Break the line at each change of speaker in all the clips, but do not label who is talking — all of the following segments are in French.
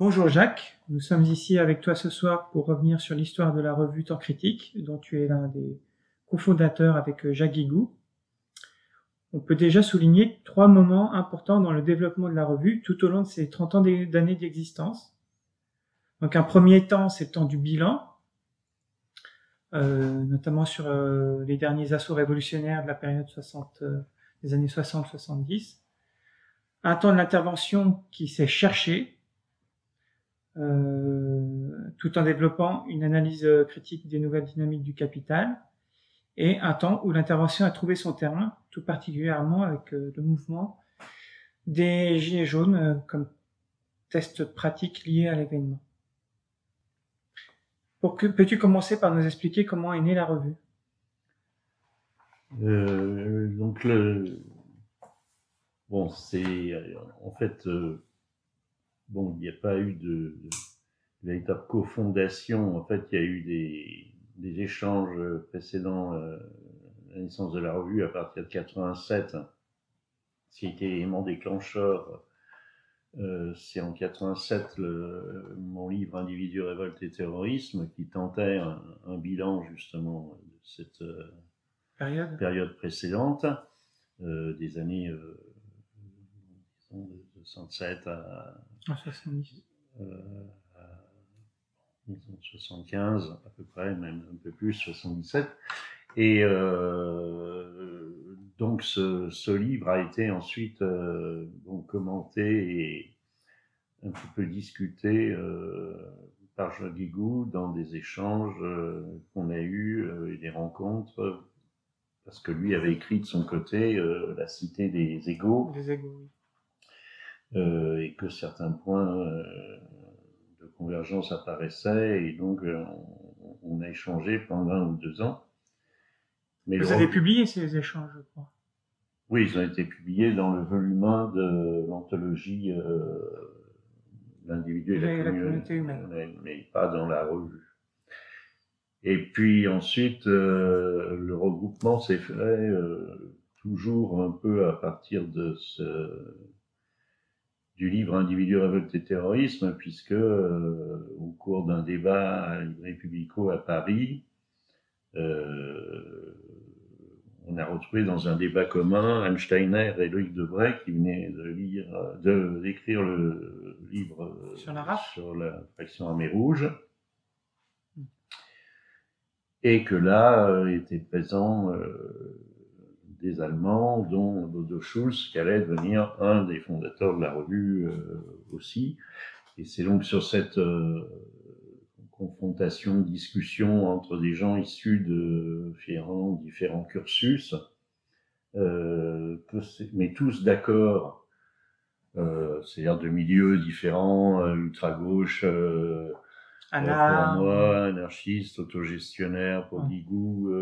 Bonjour Jacques, nous sommes ici avec toi ce soir pour revenir sur l'histoire de la revue Temps Critique, dont tu es l'un des cofondateurs avec euh, Jacques Guigou. On peut déjà souligner trois moments importants dans le développement de la revue tout au long de ces 30 ans d'années d'existence. Donc un premier temps, c'est le temps du bilan, euh, notamment sur euh, les derniers assauts révolutionnaires de la période 60, des années 60-70. Un temps de l'intervention qui s'est cherché, euh, tout en développant une analyse euh, critique des nouvelles dynamiques du capital, et un temps où l'intervention a trouvé son terrain, tout particulièrement avec euh, le mouvement des Gilets jaunes comme test pratique lié à l'événement. Peux-tu commencer par nous expliquer comment est née la revue?
Euh, Donc, le... bon, c'est en fait bon, il n'y a pas eu de, véritable cofondation. En fait, il y a eu des, des échanges précédents euh, à la naissance de la revue à partir de 87. Ce qui a été l'élément déclencheur, euh, c'est en 87 le, mon livre Individu, révolte et terrorisme qui tentait un, bilan justement de cette euh, période? période. précédente, euh, des années euh, 67 à,
70.
Euh, 75 à peu près, même un peu plus, 77. Et euh, donc ce, ce, livre a été ensuite euh, commenté et un petit peu discuté euh, par Jean Guigou dans des échanges qu'on a eus et des rencontres, parce que lui avait écrit de son côté La Cité des égaux.
Des égaux, oui
et que certains points euh, de convergence apparaissaient, et donc euh, on, on, a échangé pendant un ou deux ans.
Mais Vous avez publié ces échanges, je crois.
Oui, ils ont été publiés dans le volume 1 de l'anthologie euh, L'individu et la, la, communauté humaine, mais pas dans la revue. Et puis ensuite, euh, le regroupement s'est fait euh, toujours un peu à partir de ce, du livre Individu, révolte et terrorisme, puisque euh, au cours d'un débat à Républico à Paris, euh, on a retrouvé dans un débat commun Einsteiner et Loïc Debray qui venaient de lire, de d'écrire le livre
sur la,
sur la fraction armée rouge, et que là euh, était présent euh, des Allemands, dont Bodo Schulz, qui allait devenir un des fondateurs de la revue euh, aussi. Et c'est donc sur cette euh, confrontation, discussion entre des gens issus de différents, différents cursus, euh, mais tous d'accord, euh, c'est-à-dire de milieux différents, euh, ultra-gauche, euh, pour moi, anarchiste, autogestionnaire pour Guigou,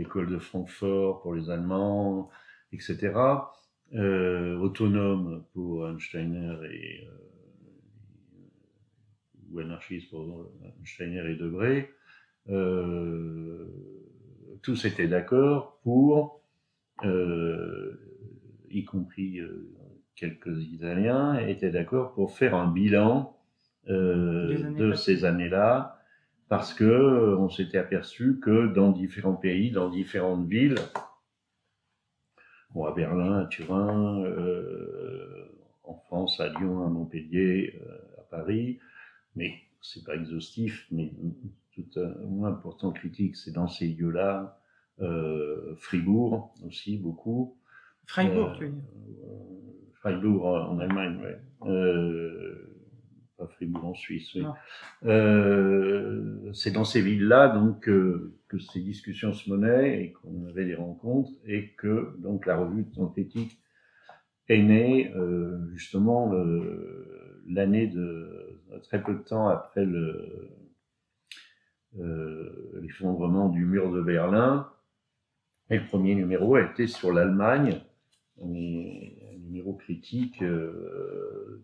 l'école de Francfort pour les Allemands, etc. Euh, autonome pour Einsteiner et euh, ou anarchiste pour Einsteiner et Debré. Euh, tous étaient d'accord pour, y compris quelques Italiens, étaient d'accord pour faire un bilan euh, de ces années-là parce que euh, on s'était aperçu que dans différents pays, dans différentes villes, bon, à Berlin, à Turin, euh, en France, à Lyon, à Montpellier, euh, à Paris, mais c'est pas exhaustif, mais tout un moins important critique, c'est dans ces lieux-là, euh, Fribourg aussi beaucoup.
Freiburg, tu veux dire?
Freiburg en Allemagne, ouais. Pas Fribourg en Suisse. Oui. Euh, c'est dans ces villes-là donc euh, que ces discussions se menaient et qu'on avait des rencontres et que donc la revue de synthétique est née euh, justement l'année de très peu de temps après le l'effondrement du mur de Berlin. Et le premier numéro a été sur l'Allemagne, un numéro critique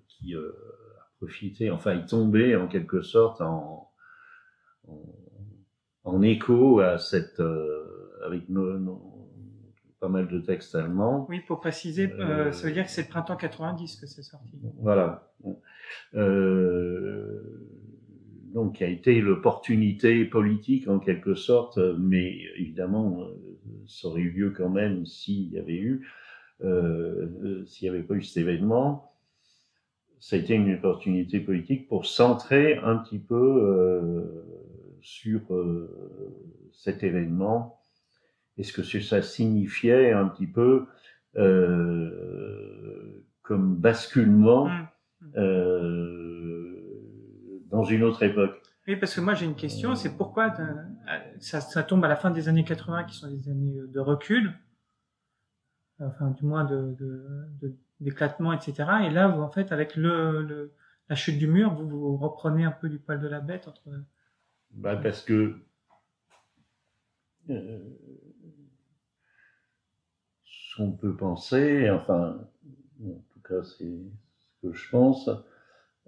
qui profiter, enfin y tomber en quelque sorte en, en, en écho à cette, euh, avec nos, nos, pas mal de textes allemands.
Oui, pour préciser, euh, ça veut dire que c'est le printemps 90 que c'est sorti.
Voilà. donc qui a été l'opportunité politique en quelque sorte, mais évidemment, ça aurait eu lieu quand même s'il y avait eu, s'il n'y avait pas eu cet événement ça a été une opportunité politique pour centrer un petit peu euh, sur euh, cet événement et ce que ça signifiait un petit peu euh, comme basculement mmh. dans une autre époque?
Oui, parce que moi j'ai une question, c'est pourquoi ça, ça, tombe à la fin des années 80 qui sont des années de recul, enfin du moins de, de, de d'éclatement, etc. Et là, vous, en fait, avec le, la chute du mur, vous, vous reprenez un peu du poil de la bête entre.
Bah parce que euh, ce qu'on peut penser, enfin, en tout cas, c'est ce que je pense,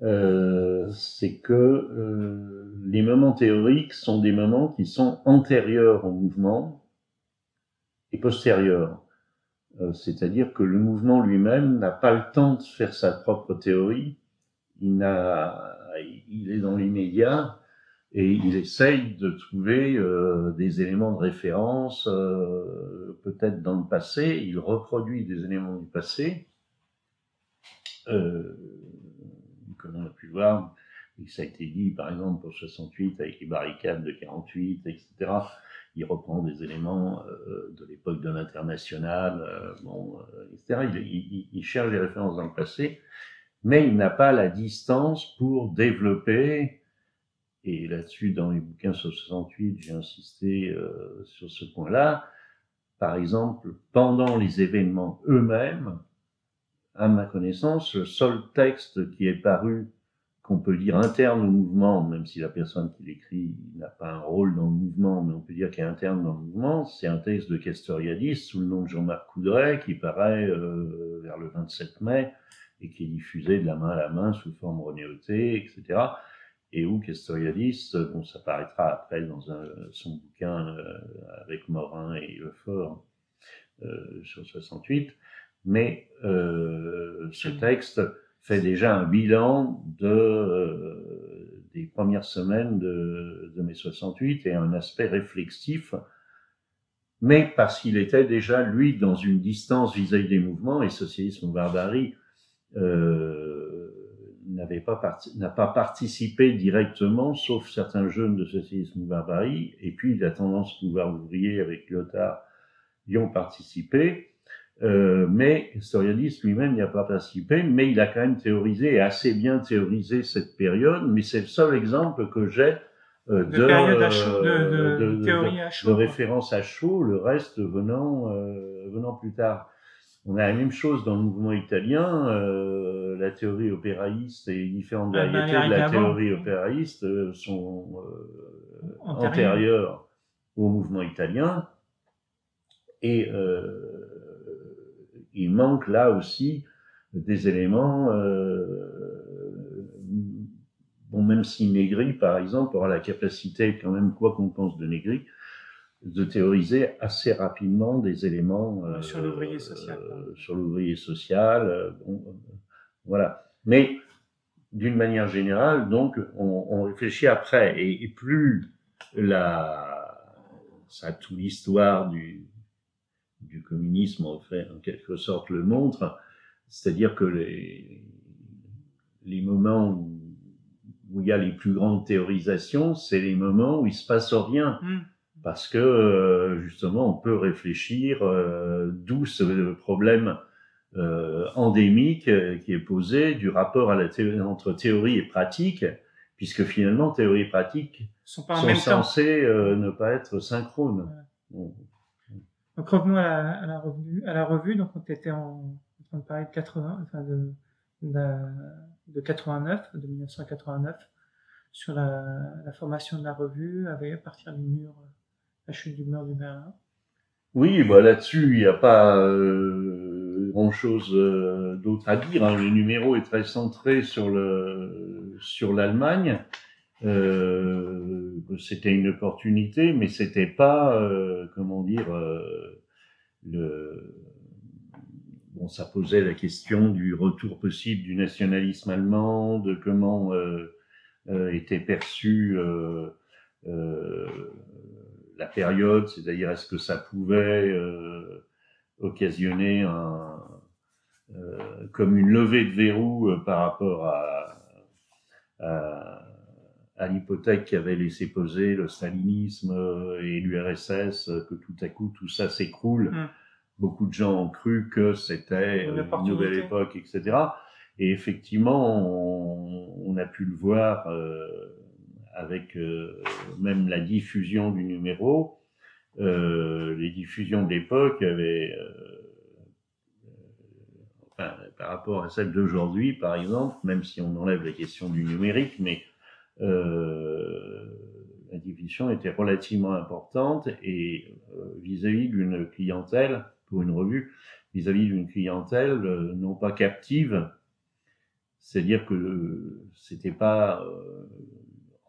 euh, c'est que euh, les moments théoriques sont des moments qui sont antérieurs au mouvement et postérieurs. Euh, c'est-à-dire que le mouvement lui-même n'a pas le temps de faire sa propre théorie, il, est dans l'immédiat et il essaye de trouver euh, des éléments de référence, euh, peut-être dans le passé, il reproduit des éléments du passé, comme on a pu voir, et ça a été dit par exemple pour 68 avec les barricades de 48, etc il reprend des éléments euh, de l'époque de l'international, euh, euh, etc. Il, il, cherche des références dans le passé, mais il n'a pas la distance pour développer, et là-dessus, dans les bouquins sur 68, j'ai insisté sur ce point-là, par exemple, pendant les événements eux-mêmes, à ma connaissance, le seul texte qui est paru qu'on peut dire interne au mouvement, même si la personne qui l'écrit n'a pas un rôle dans le mouvement, mais on peut dire qu'il est interne dans le mouvement, c'est un texte de Castoriadis sous le nom de Jean-Marc Coudray qui paraît euh, vers le 27 mai et qui est diffusé de la main à la main sous forme renéotée, etc. Et où Castoriadis, bon, ça paraîtra après dans un, son bouquin euh, avec Morin et Lefort euh, sur 68, mais euh, ce texte fait déjà un bilan euh, des premières semaines de, de mai 68 et un aspect réflexif, mais parce qu'il était déjà, lui, dans une distance vis-à-vis des mouvements, et socialisme barbarie euh, n'avait pas n'a pas participé directement, sauf certains jeunes de socialisme barbarie, et puis la tendance pouvoir ouvrier avec Lyotard y ont participé, euh, mais Historiadis lui-même n'y a pas participé, mais il a quand même théorisé et assez bien théorisé cette période. Mais c'est le seul exemple que j'ai euh, de, de, théorie à chaud, de, référence à chaud, le reste venant euh, venant plus tard. On a la même chose dans le mouvement italien. Euh, la théorie opéraïste et différentes ah, variétés de la théorie opéraïste euh, sont antérieures au mouvement italien. Et il manque là aussi des éléments, euh, bon, même si Négri, par exemple, aura la capacité, quand même, quoi qu'on pense de Négri, de théoriser assez rapidement des éléments
euh, sur l'ouvrier social.
Euh, sur l'ouvrier social, bon, voilà. Mais d'une manière générale, donc, on, on réfléchit après, et, et plus la, ça toute l'histoire du, du communisme en fait en quelque sorte le montre, c'est-à-dire que les, les moments où, il y a les plus grandes théorisations, c'est les moments où il se passe rien. Mm. Parce que euh, justement, on peut réfléchir euh, d'où ce problème euh, endémique qui est posé du rapport à la entre théorie et pratique, puisque finalement, théorie et pratique sont, censés ne pas être synchrones.
Donc revenons à la, à la, revue, à la revue. Donc on était en, train de parler de 80, enfin de, de, de 89, de 1989, sur la, la, formation de la revue avec à partir du mur, la chute du mur du Berlin.
Oui, bah là-dessus, il n'y a pas euh, grand-chose euh, d'autre à dire. Hein. Le numéro est très centré sur le sur l'Allemagne. Euh, c'était une opportunité, mais c'était pas, euh, comment dire, euh, le, bon, ça posait la question du retour possible du nationalisme allemand, de comment était perçue la période, c'est-à-dire est-ce que ça pouvait occasionner un, comme une levée de verrou par rapport à à l'hypothèque qu'avait laissé poser le stalinisme euh, et l'URSS, euh, que tout à coup tout ça s'écroule. Mm. Beaucoup de gens ont cru que c'était une, euh, nouvelle époque, etc. Et effectivement, on, a pu le voir avec même la diffusion du numéro. les diffusions de l'époque avaient, enfin, par rapport à celles d'aujourd'hui, par exemple, même si on enlève la question du numérique, mais la diffusion était relativement importante et euh, vis-à-vis d'une clientèle, pour une revue, vis-à-vis d'une clientèle euh, non pas captive, c'est-à-dire que c'était pas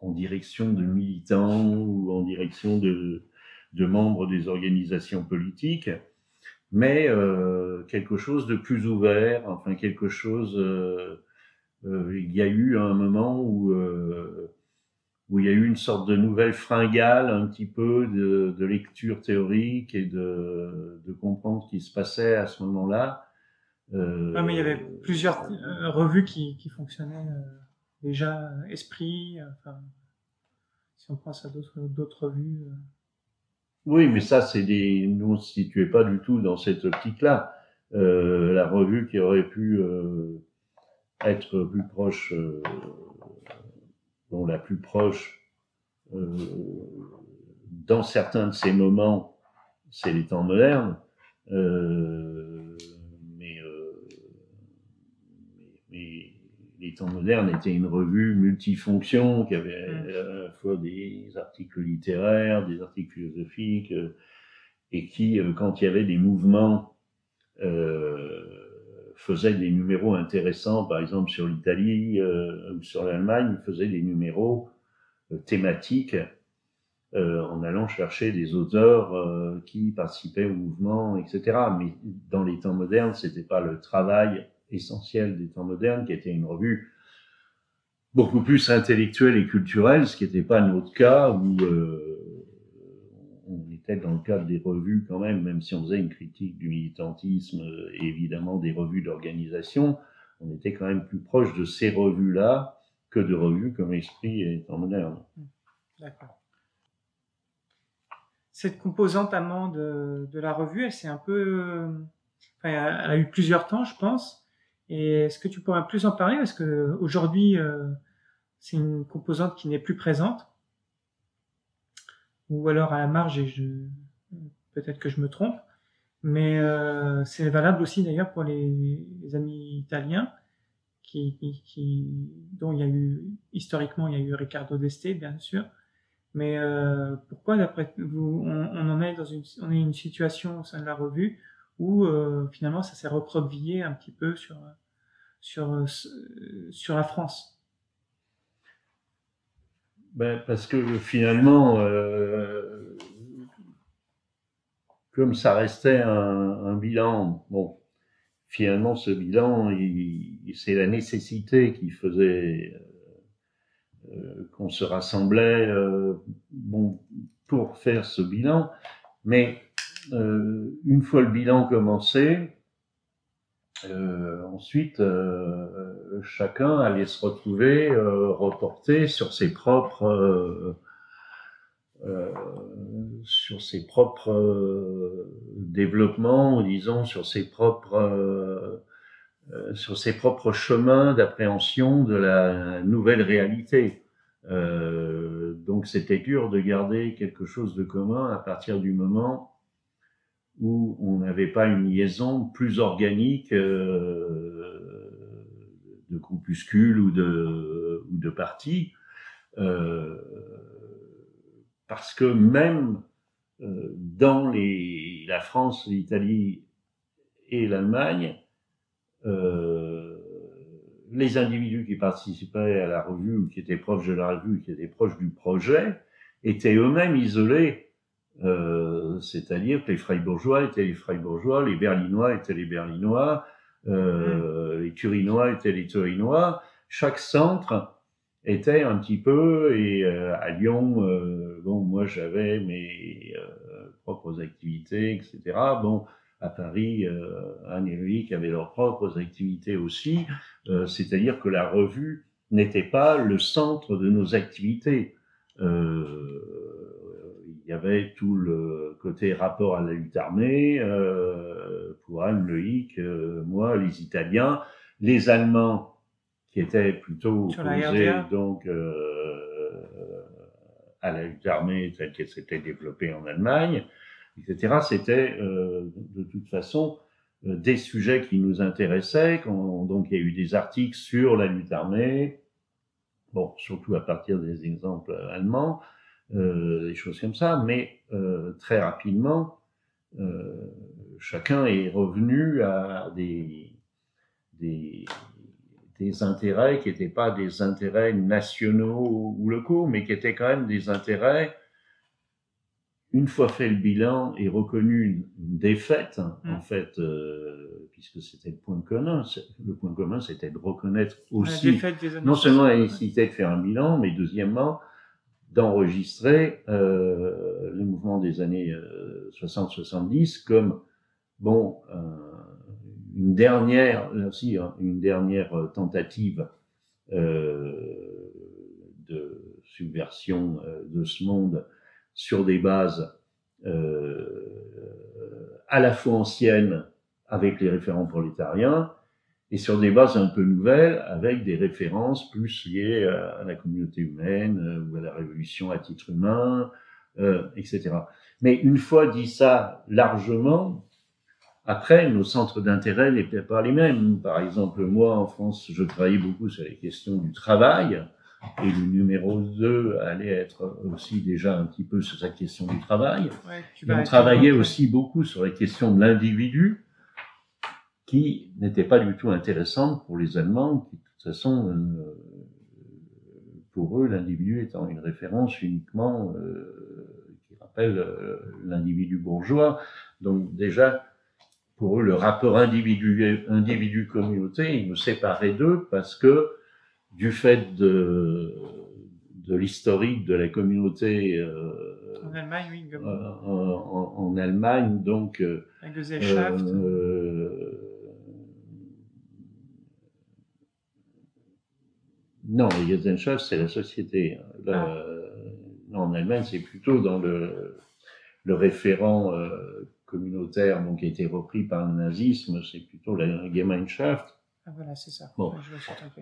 en direction de militants ou en direction de, membres des organisations politiques, mais euh, quelque chose de plus ouvert, enfin quelque chose euh, il y a eu un moment où euh, où il y a eu une sorte de nouvelle fringale, un petit peu de, de lecture théorique et de, de, comprendre ce qui se passait à ce moment-là.
Euh, mais il y avait plusieurs euh, revues qui, qui fonctionnaient déjà, Esprit, enfin, si on pense à d'autres revues.
Oui, mais ça, c'est des. Nous, on ne se situait pas du tout dans cette optique-là. la revue qui aurait pu être plus proche, euh, dont la plus proche, euh, dans certains de ces moments, c'est les temps modernes, euh, mais, mais, les temps modernes étaient une revue multifonction qui avait mm. à la fois des articles littéraires, des articles philosophiques, et qui, quand il y avait des mouvements euh, faisait des numéros intéressants, par exemple sur l'Italie euh, ou sur l'Allemagne, faisait des numéros euh, thématiques euh, en allant chercher des auteurs qui participaient au mouvement, etc. Mais dans les temps modernes, c'était pas le travail essentiel des temps modernes, qui était une revue beaucoup plus intellectuelle et culturelle, ce qui n'était pas notre cas, où dans le cadre des revues quand même, même si on faisait une critique du militantisme et évidemment des revues d'organisation, on était quand même plus proche de ces revues-là que de revues comme Esprit et Temps moderne. Mmh. D'accord.
Cette composante amende de, de la revue, elle s'est un peu, enfin, elle a eu plusieurs temps, je pense. Et est-ce que tu pourrais plus en parler? Parce que aujourd'hui, euh, c'est une composante qui n'est plus présente ou alors à la marge, et je peut-être que je me trompe, mais euh, c'est valable aussi d'ailleurs pour les, amis italiens, qui, dont il y a eu historiquement il y a eu Riccardo d'Este bien sûr, mais euh, pourquoi d'après vous on, on, en est dans une on est une situation au sein de la revue où euh, finalement ça s'est recroquevillé un petit peu sur sur sur la France?
Ben, Parce que finalement, euh, comme ça restait un, un, bilan, bon, finalement, ce bilan, c'est la nécessité qui faisait euh, euh, qu'on se rassemblait euh, bon, pour faire ce bilan. Mais euh, une fois le bilan commencé, euh, ensuite, euh, chacun allait se retrouver euh, reporté sur ses propres sur ses propres développements, disons sur ses propres sur ses propres chemins d'appréhension de la nouvelle réalité. donc c'était dur de garder quelque chose de commun à partir du moment où on n'avait pas une liaison plus organique euh, de groupuscules ou de, ou de partis, euh, parce que même euh, dans les, la France, l'Italie et l'Allemagne, les individus qui participaient à la revue ou qui étaient proches de la revue, qui étaient proches du projet, étaient eux-mêmes isolés Euh, c'est-à-dire que les Freiburgeois étaient les Freiburgeois, les Berlinois étaient les Berlinois, euh, mmh. les Turinois étaient les Turinois. Chaque centre était un petit peu, et euh, à Lyon, euh, bon, moi j'avais mes euh, propres activités, etc. Bon, à Paris, Anne et Loïc avaient leurs propres activités aussi, c'est-à-dire que la revue n'était pas le centre de nos activités. Il y avait tout le côté rapport à la lutte armée, pour Anne, Loïc, moi, les Italiens, les Allemands, qui était plutôt opposé donc euh, à la lutte armée telle qu'elle s'était développée en Allemagne, etc. C'était euh, de toute façon euh, des sujets qui nous intéressaient. Quand, donc il y a eu des articles sur la lutte armée, bon, surtout à partir des exemples allemands, euh, des choses comme ça, mais euh, très rapidement, euh, chacun est revenu à des, des, des intérêts qui n'étaient pas des intérêts nationaux ou locaux, mais qui étaient quand même des intérêts, une fois fait le bilan et reconnu une, défaite, mmh. en fait, euh, puisque c'était le point commun, le point commun c'était de reconnaître aussi, non seulement la nécessité de faire un bilan, mais deuxièmement, d'enregistrer euh, le mouvement des années 60-70 euh, comme, bon, une dernière, aussi, hein, une dernière euh, tentative euh, de subversion euh, de ce monde sur des bases à la fois anciennes avec les référents prolétariens et sur des bases un peu nouvelles avec des références plus liées à, la communauté humaine ou à la révolution à titre humain, etc. Mais une fois dit ça largement, après, nos centres d'intérêt n'étaient pas les mêmes. Par exemple, moi, en France, je travaillais beaucoup sur les questions du travail, et le numéro 2 allait être aussi déjà un petit peu sur la question du travail. on travaillait aussi beaucoup sur les questions de l'individu, qui n'étaient pas du tout intéressantes pour les Allemands, qui de toute façon, euh, pour eux, l'individu étant une référence uniquement euh, qui rappelle euh, l'individu bourgeois. Donc déjà, pour eux, le rapport individu-communauté, il nous séparait d'eux parce que du fait de, de l'historique de la communauté
euh, en Allemagne, oui,
euh, en, en, Allemagne, donc euh, non, la Gesellschaft, c'est la société. Ah. non, en Allemagne, c'est plutôt dans le, le référent communautaire donc, qui a été repris par le nazisme, c'est plutôt la Gemeinschaft.
Ah voilà, c'est ça.
Bon.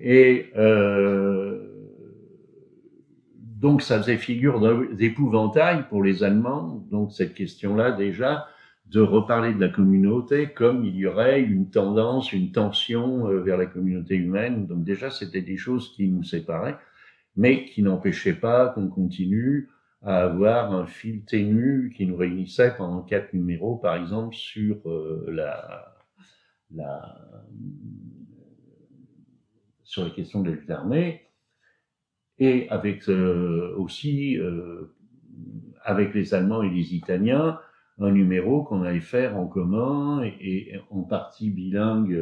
Et euh, donc ça faisait figure d'épouvantail pour les Allemands, donc cette question-là déjà, de reparler de la communauté comme il y aurait une tendance, une tension euh, vers la communauté humaine. Donc déjà, c'était des choses qui nous séparaient, mais qui n'empêchaient pas qu'on continue à avoir un fil ténu qui nous réunissait pendant quatre numéros, par exemple, sur euh, la, la, sur les questions de lutte armée, et avec euh, aussi, euh, avec les Allemands et les Italiens, un numéro qu'on allait faire en commun et, et en partie bilingue,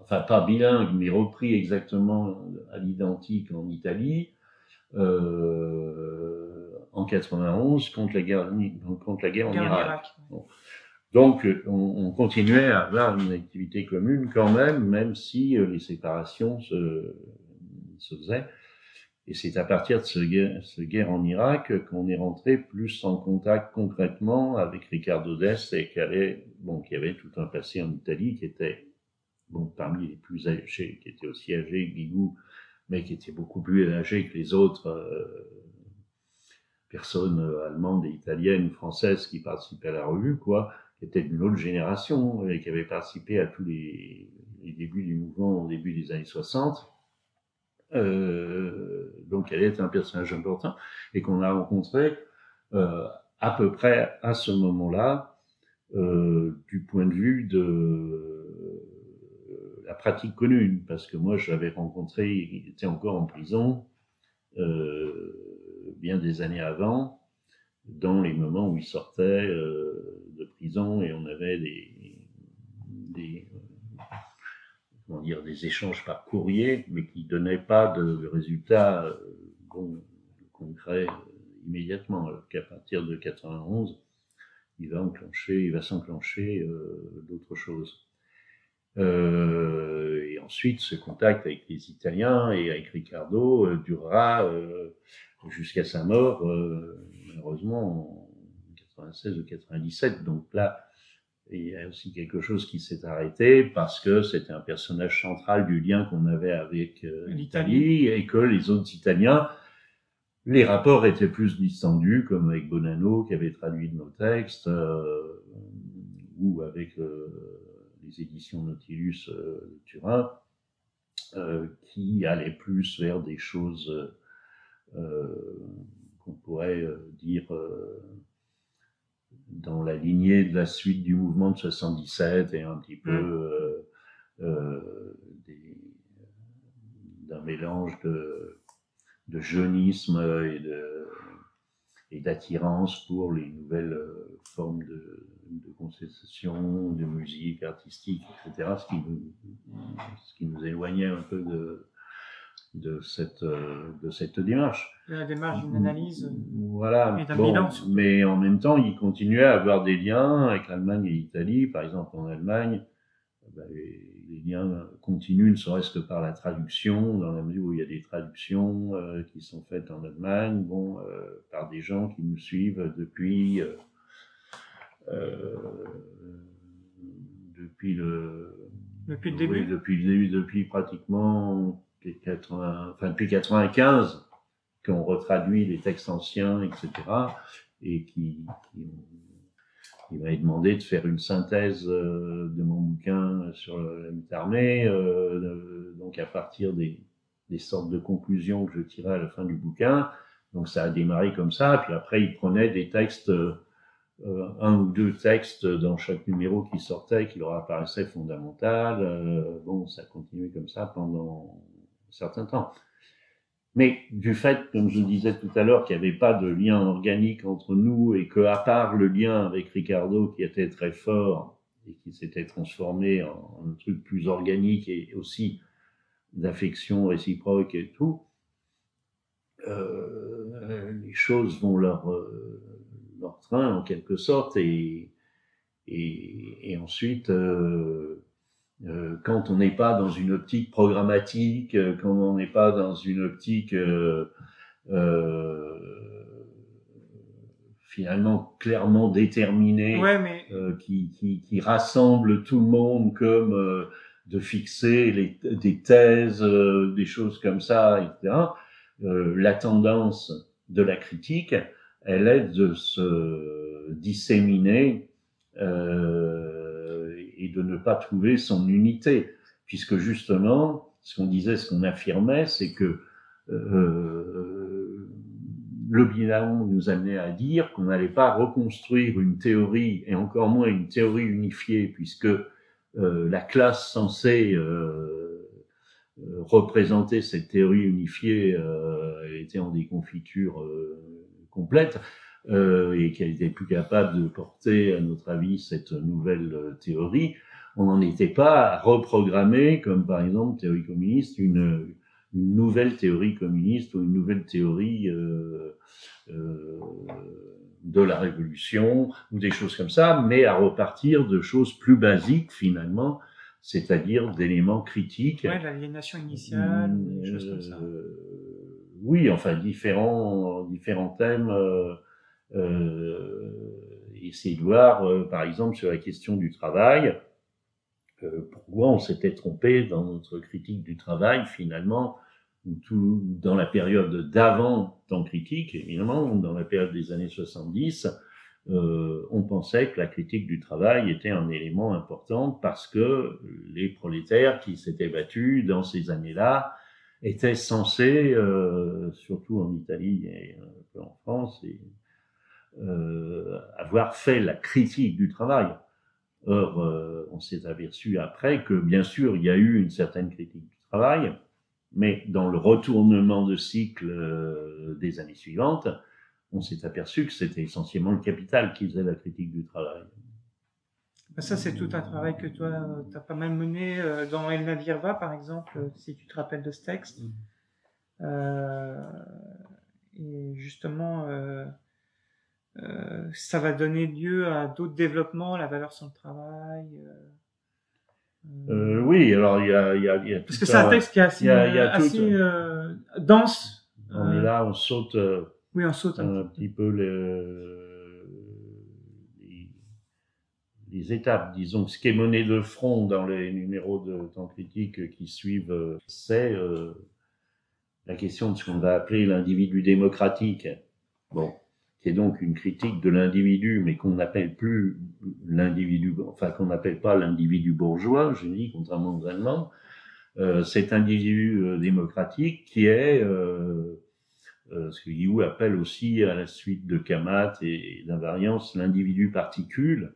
enfin pas bilingue, mais repris exactement à l'identique en Italie, euh, en 91 contre la guerre, contre la guerre en Irak. Donc, on, on, continuait à avoir une activité commune quand même, même si euh, les séparations se, se faisaient. Et c'est à partir de ce guerre, en Irak qu'on est rentré plus en contact concrètement avec Ricardo Dest et qui avait, bon, qui tout un passé en Italie, qui était bon, parmi les plus âgés, qui était aussi âgé, Guigou, mais qui était beaucoup plus âgé que les autres euh, personnes allemandes et italiennes, françaises qui participaient à la revue, quoi, qui étaient d'une autre génération et qui avaient participé à tous les, les débuts du mouvement au début des années 60. Euh, donc elle est un personnage important et qu'on a rencontré euh, à peu près à ce moment-là euh, du point de vue de la pratique commune, parce que moi, je l'avais rencontré, il était encore en prison, bien des années avant, dans les moments où il sortait de prison et on avait des comment dire, des échanges par courrier, mais qui ne donnaient pas de résultats concrets immédiatement. Alors qu'à partir de 91, il va enclencher, il va s'enclencher euh, d'autres choses. Euh, et ensuite, ce contact avec les Italiens et avec Ricardo euh, durera jusqu'à sa mort, malheureusement en 96 ou 97. Donc là, il y a aussi quelque chose qui s'est arrêté parce que c'était un personnage central du lien qu'on avait avec l'Italie. et que les autres Italiens les rapports étaient plus distendus, comme avec Bonanno qui avait traduit nos textes, euh, ou avec euh, les éditions Nautilus euh, de Turin, qui allaient plus vers des choses qu'on pourrait dire dans la lignée de la suite du mouvement de 77 et un petit peu mmh. d'un mélange de de jeunisme et de et d'attirance pour les nouvelles euh, formes de, de concession, de musique artistique, etc. Ce qui nous, ce qui nous éloignait un peu de, de cette, euh, de cette démarche.
La démarche d'une analyse
voilà, et d'un bilan. Mais en même temps, il continuait à avoir des liens avec l'Allemagne et l'Italie. Par exemple, en Allemagne, bah, les liens continuent, ne serait-ce que par la traduction, dans la mesure où il y a des traductions euh, qui sont faites en Allemagne, bon, euh, par des gens qui nous suivent depuis, euh, depuis le
depuis le début,
depuis le début, depuis pratiquement 80, enfin depuis 95, qu'on retraduit les textes anciens, etc., et qui, qui m'avait demandé de faire une synthèse euh, de mon bouquin sur la lutte armée, euh, donc à partir des, sortes de conclusions que je tirais à la fin du bouquin. Donc ça a démarré comme ça, puis après il prenait des textes, euh, un ou deux textes dans chaque numéro qui sortait, qui leur apparaissait fondamental. bon, ça a continué comme ça pendant un certain temps. Mais du fait, comme je disais tout à l'heure, qu'il n'y avait pas de lien organique entre nous et que, à part le lien avec Ricardo qui était très fort et qui s'était transformé en, un truc plus organique et aussi d'affection réciproque et tout, euh, les choses vont leur, euh, leur train en quelque sorte et, ensuite euh, quand on n'est pas dans une optique programmatique, euh, quand on n'est pas dans une optique euh, finalement clairement déterminée, qui, qui, qui, rassemble tout le monde comme de fixer les, des thèses, des choses comme ça, etc. la tendance de la critique, elle est de se disséminer. Euh, et de ne pas trouver son unité, puisque justement, ce qu'on disait, ce qu'on affirmait, c'est que euh, le bilan nous amenait à dire qu'on n'allait pas reconstruire une théorie, et encore moins une théorie unifiée, puisque euh, la classe censée euh, représenter cette théorie unifiée euh, était en déconfiture euh, complète. Euh, et qu'elle était plus capable de porter, à notre avis, cette nouvelle euh, théorie, on n'en était pas à reprogrammer, comme par exemple théorie communiste, une, une nouvelle théorie communiste ou une nouvelle théorie euh, euh, de la révolution ou des choses comme ça, mais à repartir de choses plus basiques finalement, c'est-à-dire d'éléments critiques.
Ouais, l'aliénation initiale, des choses comme ça.
oui, enfin différents différents thèmes. Essayer de voir, par exemple, sur la question du travail, euh, pourquoi on s'était trompé dans notre critique du travail, finalement, dans la période d'avant temps critique, évidemment, dans la période des années 70, euh, on pensait que la critique du travail était un élément important parce que les prolétaires qui s'étaient battus dans ces années-là étaient censés, euh, surtout en Italie et un peu en France, euh, avoir fait la critique du travail. Or, euh, on s'est aperçu après que, bien sûr, il y a eu une certaine critique du travail, mais dans le retournement de cycle euh, des années suivantes, on s'est aperçu que c'était essentiellement le capital qui faisait la critique du travail.
Bah, ça, c'est tout un travail que toi, tu as pas mal mené dans El Navirva, par exemple, si tu te rappelles de ce texte. Mm. Euh, et justement, euh, ça va donner lieu à d'autres développements, la valeur sur le travail.
oui, alors il y a, y, a, y a,
Parce que c'est un texte qui est assez, assez dense.
On est là, on saute.
oui, on saute
un, petit peu les les étapes, disons, ce qui est mené de front dans les numéros de temps critique qui suivent, euh, c'est euh, la question de ce qu'on va appeler l'individu démocratique. Bon, qui est donc une critique de l'individu, mais qu'on n'appelle plus l'individu, enfin qu'on n'appelle pas l'individu bourgeois, je dis, contrairement aux Allemands, euh, cet individu euh, démocratique qui est euh, ce que Guillaume appelle aussi, à la suite de Kamat et d'invariance, l'individu particule,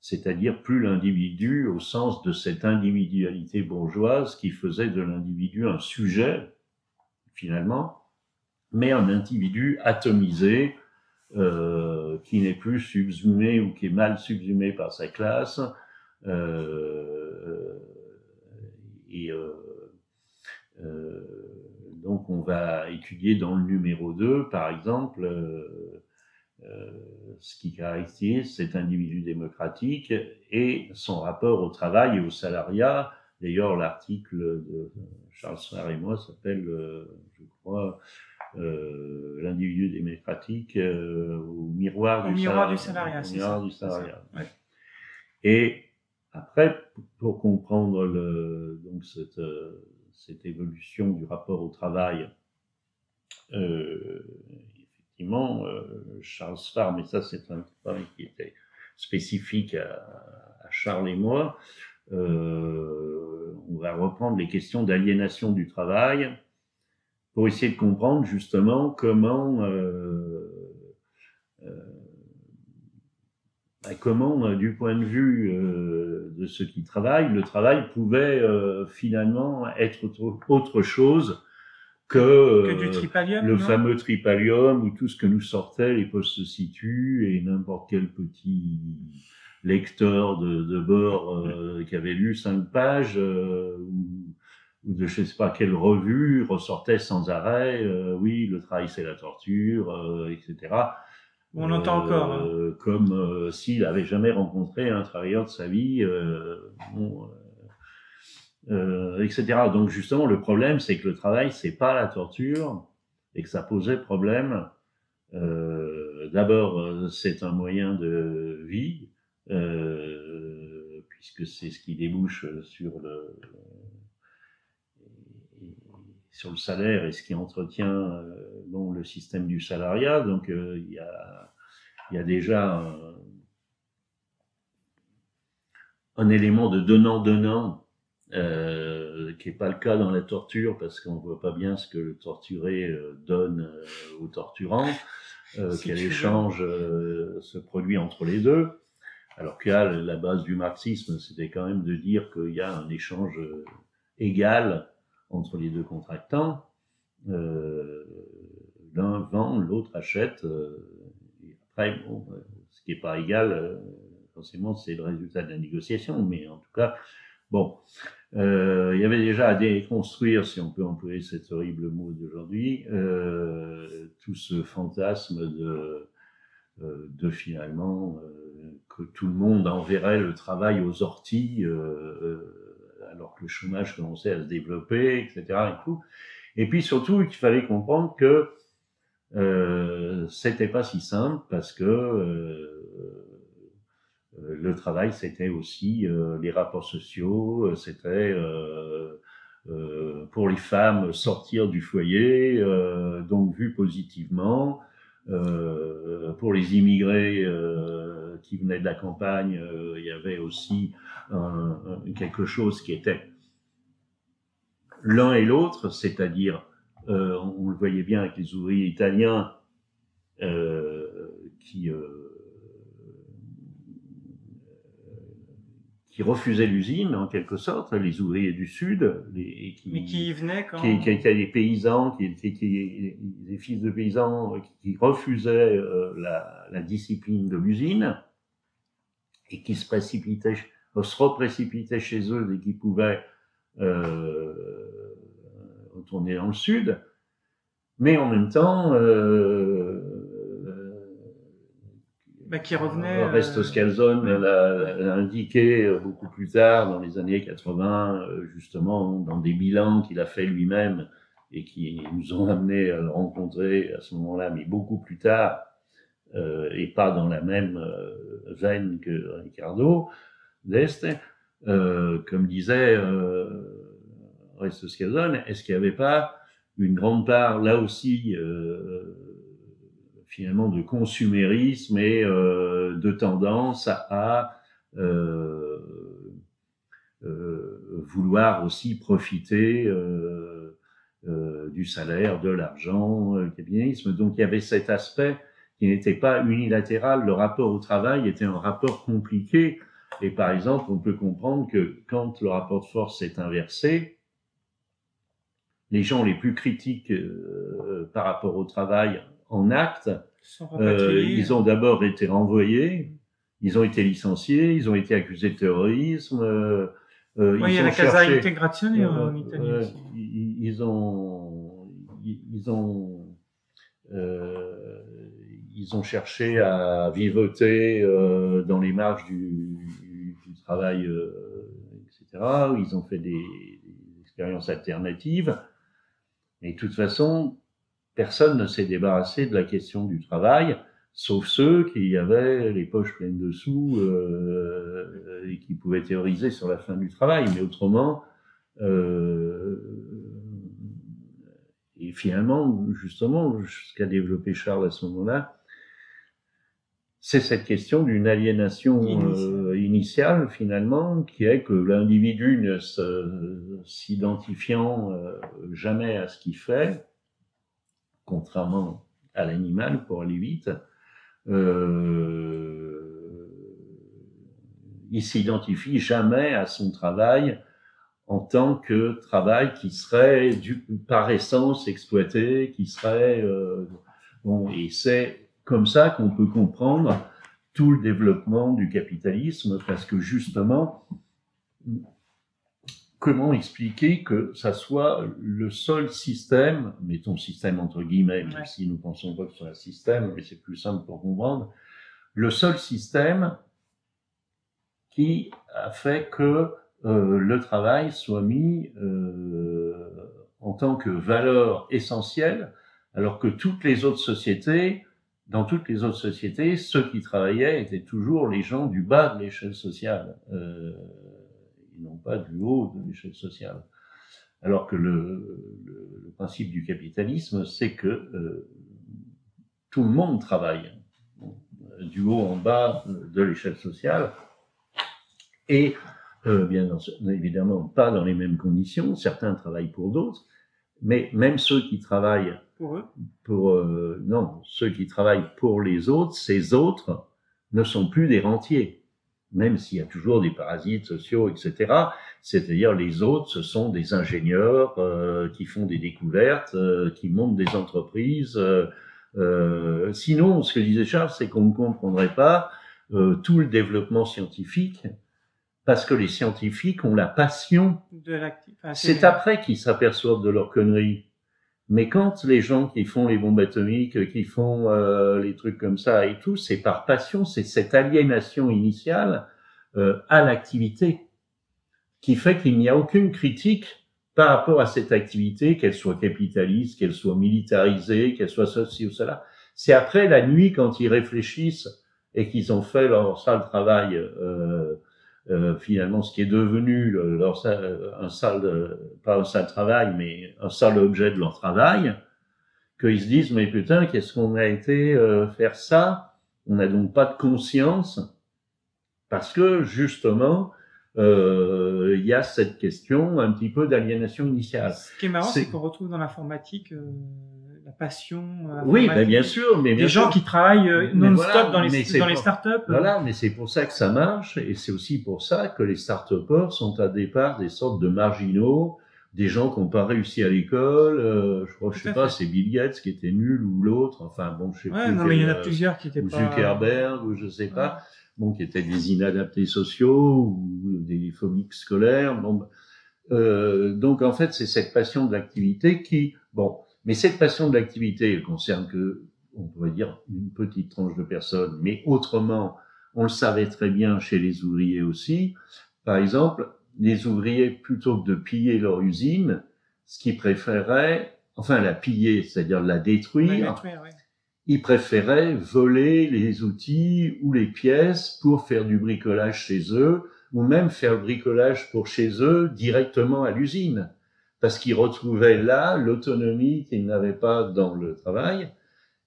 c'est-à-dire plus l'individu au sens de cette individualité bourgeoise qui faisait de l'individu un sujet, finalement, mais un individu atomisé, euh, qui n'est plus subsumé ou qui est mal subsumé par sa classe. Euh, et euh, donc on va étudier dans le numéro 2, par exemple, ce qui caractérise cet individu démocratique et son rapport au travail et au salariat. D'ailleurs, l'article de Charles Sarr et moi s'appelle, je crois, euh, l'individu démocratique au miroir,
du,
miroir
salariat,
du salariat. du salariat. Et après, pour comprendre le, donc cette, cette évolution du rapport au travail, euh, euh, Charles Farr, mais ça c'est un travail qui était spécifique à, Charles et moi, euh, on va reprendre les questions d'aliénation du travail pour essayer de comprendre justement comment euh, bah, comment, du point de vue de ceux qui travaillent, le travail pouvait finalement être autre chose que,
euh,
le fameux tripalium où tout ce que nous sortait les postes situent et n'importe quel petit lecteur de, de bord euh, qui avait lu cinq pages euh, ou, de je sais pas quelle revue ressortait sans arrêt oui le travail c'est la torture etc
on entend encore
hein. comme s'il avait jamais rencontré un travailleur de sa vie bon, euh, etc. Donc justement, le problème, c'est que le travail, c'est pas la torture et que ça posait problème. Euh, D'abord, euh, c'est un moyen de vie, euh, puisque c'est ce qui débouche sur le sur le salaire et ce qui entretient euh, bon, le système du salariat. Donc il y a, y, a, déjà un, un élément de donnant-donnant euh, qui n'est pas le cas dans la torture parce qu'on voit pas bien ce que le torturé euh, donne euh, au torturant, euh, quel échange se produit entre les deux. Alors que la base du marxisme, c'était quand même de dire qu'il y a un échange égal entre les deux contractants. L'un vend, l'autre achète. et après, bon, ce qui n'est pas égal, forcément, c'est le résultat de la négociation, mais en tout cas, bon, euh, il y avait déjà à déconstruire, si on peut employer cet horrible mot d'aujourd'hui, euh, tout ce fantasme de, euh, finalement euh, que tout le monde enverrait le travail aux orties, alors que le chômage commençait à se développer, etc. Et, puis surtout, il fallait comprendre que euh, c'était pas si simple parce que euh, le travail, c'était aussi euh, les rapports sociaux, euh, c'était pour les femmes sortir du foyer, donc vu positivement. pour les immigrés qui venaient de la campagne, il y avait aussi quelque chose qui était l'un et l'autre, c'est-à-dire, on, le voyait bien avec les ouvriers italiens qui qui refusaient l'usine, en quelque sorte, les ouvriers du Sud. Les,
qui, Mais qui venaient quand
qui, qui, étaient des paysans, qui étaient des fils de paysans qui, refusaient euh, la, la, discipline de l'usine et qui se précipitaient, se reprécipitaient chez eux dès qu'ils pouvaient euh, retourner dans le Sud. Mais en même temps, euh,
bah, qui revenait.
Reste euh, Scalzone l'a indiqué euh, beaucoup plus tard, dans les années 80, euh, justement, dans des bilans qu'il a fait lui-même et qui nous ont amené à le rencontrer à ce moment-là, mais beaucoup plus tard, euh, et pas dans la même veine que Ricardo d'Este. Euh, comme disait euh, Scalzone, est-ce qu'il n'y avait pas une grande part, là aussi, euh, finalement de consumérisme et euh, de tendance à, euh, euh, vouloir aussi profiter euh, euh, du salaire, de l'argent, le capitalisme. Donc il y avait cet aspect qui n'était pas unilatéral. Le rapport au travail était un rapport compliqué. Et par exemple, on peut comprendre que quand le rapport de force est inversé, les gens les plus critiques euh, par rapport au travail en acte. Euh, ils ont d'abord été renvoyés, ils ont été licenciés, ils ont été accusés de terrorisme. Euh,
euh oui, il y a la Casa Integrazione en Italie aussi.
Ils, ont, ils ont, ils ont cherché à vivoter dans les marges du, du travail, etc. Ils ont fait des, des expériences alternatives. Mais de toute façon, personne ne s'est débarrassé de la question du travail, sauf ceux qui avaient les poches pleines de sous euh, et qui pouvaient théoriser sur la fin du travail. Mais autrement, euh, et finalement, justement, ce qu'a développé Charles à ce moment-là, c'est cette question d'une aliénation euh, initiale, finalement, qui est que l'individu ne s'identifiant euh, jamais à ce qu'il fait, contrairement à l'animal, pour aller vite, euh, il s'identifie jamais à son travail en tant que travail qui serait du, par essence exploité, qui serait euh, bon, et c'est comme ça qu'on peut comprendre tout le développement du capitalisme, parce que justement, comment expliquer que ça soit le seul système, mettons système entre guillemets, même si nous pensons pas que ce soit un système, mais c'est plus simple pour comprendre, le seul système qui a fait que euh, le travail soit mis euh, en tant que valeur essentielle, alors que toutes les autres sociétés, dans toutes les autres sociétés, ceux qui travaillaient étaient toujours les gens du bas de l'échelle sociale. Euh, non pas du haut de l'échelle sociale. Alors que le, principe du capitalisme, c'est que euh, tout le monde travaille, du haut en bas de l'échelle sociale, et euh, bien évidemment pas dans les mêmes conditions, certains travaillent pour d'autres, mais même ceux qui travaillent
pour eux,
pour, euh, non, ceux qui travaillent pour les autres, ces autres ne sont plus des rentiers même s'il y a toujours des parasites sociaux, etc. C'est-à-dire les autres, ce sont des ingénieurs euh, qui font des découvertes, euh, qui montent des entreprises. Euh, euh sinon, ce que disait Charles, c'est qu'on ne comprendrait pas euh, tout le développement scientifique, parce que les scientifiques ont la passion. c'est après qu'ils s'aperçoivent de leur conneries. Mais quand les gens qui font les bombes atomiques, qui font euh, les trucs comme ça et tout, c'est par passion, c'est cette aliénation initiale euh, à l'activité qui fait qu'il n'y a aucune critique par rapport à cette activité, qu'elle soit capitaliste, qu'elle soit militarisée, qu'elle soit ceci ou cela. C'est après la nuit quand ils réfléchissent et qu'ils ont fait leur sale travail euh, euh, finalement ce qui est devenu leur, un sale, pas un sale travail, mais un sale objet de leur travail, qu'ils se disent mais putain qu'est-ce qu'on a été euh, faire ça? On n'a donc pas de conscience parce que justement euh, il y a cette question un petit peu d'aliénation initiale.
Ce qui est marrant, c'est qu'on retrouve dans l'informatique la passion.
Oui, ben bien sûr, mais
des gens qui travaillent non-stop dans les dans les startups.
Voilà, mais c'est pour ça que ça marche, et c'est aussi pour ça que les start-upers sont à départ des sortes de marginaux des gens qui n'ont pas réussi à l'école. Euh, je crois, je sais pas, c'est Bill Gates qui était nul ou l'autre. Enfin bon, je sais
ouais, Non, mais il y en a plusieurs qui étaient
ou Zuckerberg ou je sais pas. Bon, qui étaient des inadaptés sociaux ou des phobiques scolaires. Bon, euh, donc en fait, c'est cette passion de l'activité qui, bon, mais cette passion de l'activité concerne que, on pourrait dire, une petite tranche de personnes, mais autrement, on le savait très bien chez les ouvriers aussi. Par exemple, les ouvriers, plutôt que de piller leur usine, ce qu'ils préféraient, enfin la piller, c'est-à-dire la détruire, ils préféraient voler les outils ou les pièces pour faire du bricolage chez eux, ou même faire le bricolage pour chez eux directement à l'usine, parce qu'ils retrouvaient là l'autonomie qu'ils n'avaient pas dans le travail.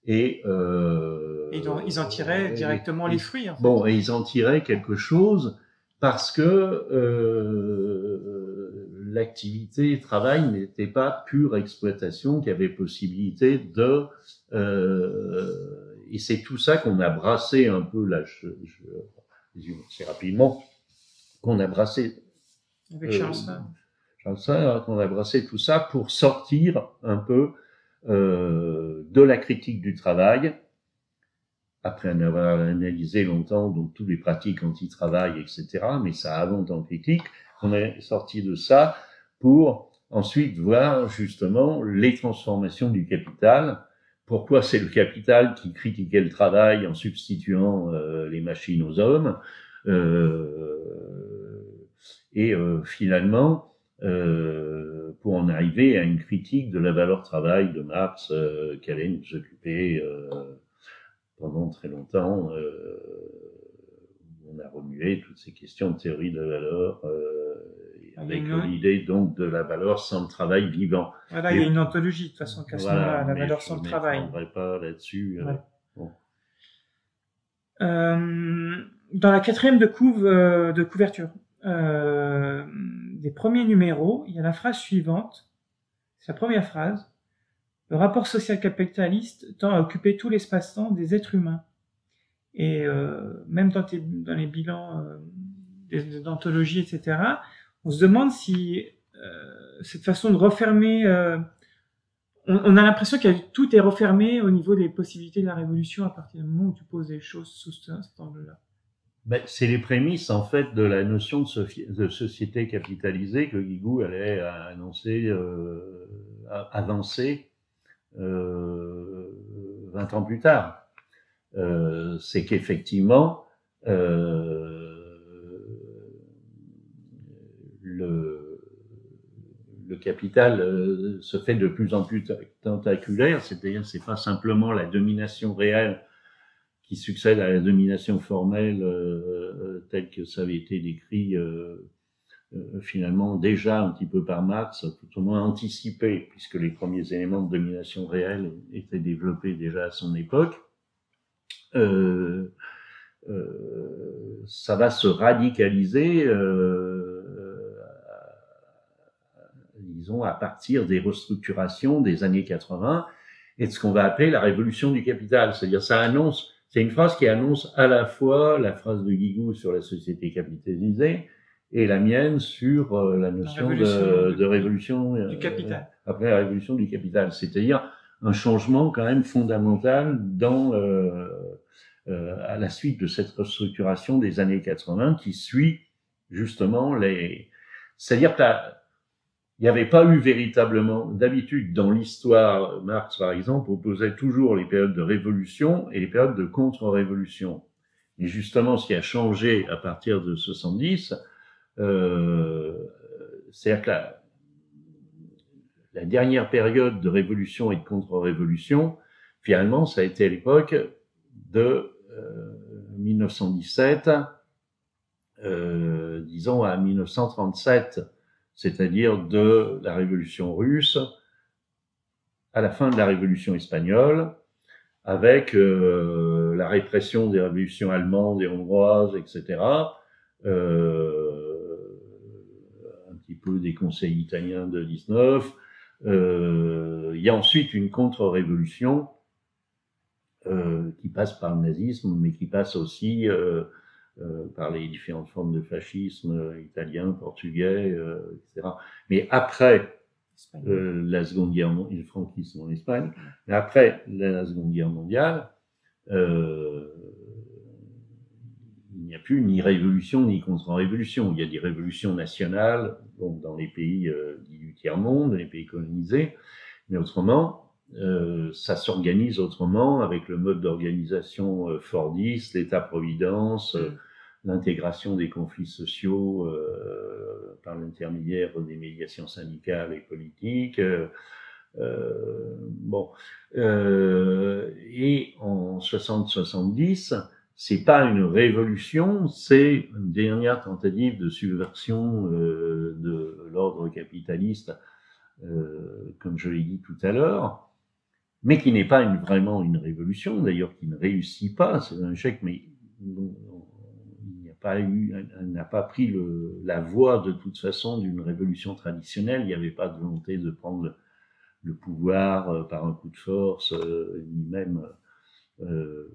Et,
euh, ils en tiraient directement les fruits. En
fait. Bon, et ils en tiraient quelque chose parce que euh, l'activité travail n'était pas pure exploitation, qu'il y avait possibilité de... Euh, et c'est tout ça qu'on a brassé un peu, là je, je assez rapidement, qu'on a brassé...
Avec Charles
euh, Charles qu'on a brassé tout ça pour sortir un peu euh, de la critique du travail, après en avoir analysé longtemps donc tous les pratiques anti-travail, etc. Mais ça a longtemps critique. On est sorti de ça pour ensuite voir justement les transformations du capital. Pourquoi c'est le capital qui critiquait le travail en substituant euh, les machines aux hommes euh, Et euh, finalement, pour en arriver à une critique de la valeur travail de Marx euh, qui allait nous occuper pendant très longtemps, on a remué toutes ces questions de théorie de la valeur, euh, avec l'idée donc de la valeur sans le travail vivant.
Voilà, il y a une anthologie de toute façon, voilà, la valeur sans le travail.
Je ne pas là-dessus.
Euh, dans la quatrième de, couve, de couverture des premiers numéros, il y a la phrase suivante. C'est la première phrase. Le rapport social capitaliste tend à occuper tout l'espace-temps des êtres humains. Et euh, même dans, dans, les bilans euh, d'anthologie, etc., on se demande si euh, cette façon de refermer... Euh, on, a l'impression que tout est refermé au niveau des possibilités de la révolution à partir du moment où tu poses des choses sous cet angle-là.
Ben, c'est les prémices en fait de la notion de, société capitalisée que Guigou allait annoncer, avancer euh, 20 ans plus tard. Euh, c'est qu'effectivement, euh, le, le capital euh, se fait de plus en plus tentaculaire, c'est-à-dire c'est pas simplement la domination réelle qui succède à la domination formelle telle que ça avait été décrit finalement déjà un petit peu par Marx, tout au moins anticipé, puisque les premiers éléments de domination réelle étaient développés déjà à son époque. Euh, euh, ça va se radicaliser, euh, disons, à partir des restructurations des années 80 et de ce qu'on va appeler la révolution du capital. C'est-à-dire, ça annonce, c'est une phrase qui annonce à la fois la phrase de Guigou sur la société capitalisée, et la mienne sur euh, la notion de, de, révolution
du capital.
après la révolution du capital, c'est-à-dire un changement quand même fondamental dans euh, à la suite de cette restructuration des années 80 qui suit justement les, c'est-à-dire qu'il n'y avait pas eu véritablement d'habitude dans l'histoire. Marx, par exemple, opposait toujours les périodes de révolution et les périodes de contre-révolution. Et justement, ce qui a changé à partir de 70, euh, C'est-à-dire que la, la, dernière période de révolution et de contre-révolution, finalement, ça a été à l'époque de euh, 1917, euh, disons à 1937, c'est-à-dire de la révolution russe à la fin de la révolution espagnole, avec euh, la répression des révolutions allemandes et hongroises, etc. Euh, peu des conseils italiens de 19. Euh, il y a ensuite une contre-révolution qui passe par le nazisme, mais qui passe aussi par les différentes formes de fascisme italien, portugais, etc. Mais après la Seconde Guerre mondiale, le franquisme en Espagne, mais après la Seconde Guerre mondiale, il n'y a plus ni révolution ni contre-révolution. Il y a des révolutions nationales donc dans les pays euh, du tiers-monde, les pays colonisés, mais autrement, euh, ça s'organise autrement avec le mode d'organisation euh, fordiste, l'État-providence, mm. l'intégration des conflits sociaux par l'intermédiaire des médiations syndicales et politiques. bon, et en 60-70, c'est pas une révolution, c'est une dernière tentative de subversion euh, de l'ordre capitaliste, euh, comme je l'ai dit tout à l'heure, mais qui n'est pas une, vraiment une révolution, d'ailleurs qui ne réussit pas, c'est un échec, mais n'a pas pas pris le, la voie de toute façon d'une révolution traditionnelle. Il n'y avait pas de volonté de prendre le, pouvoir euh, par un coup de force, euh, ni même euh,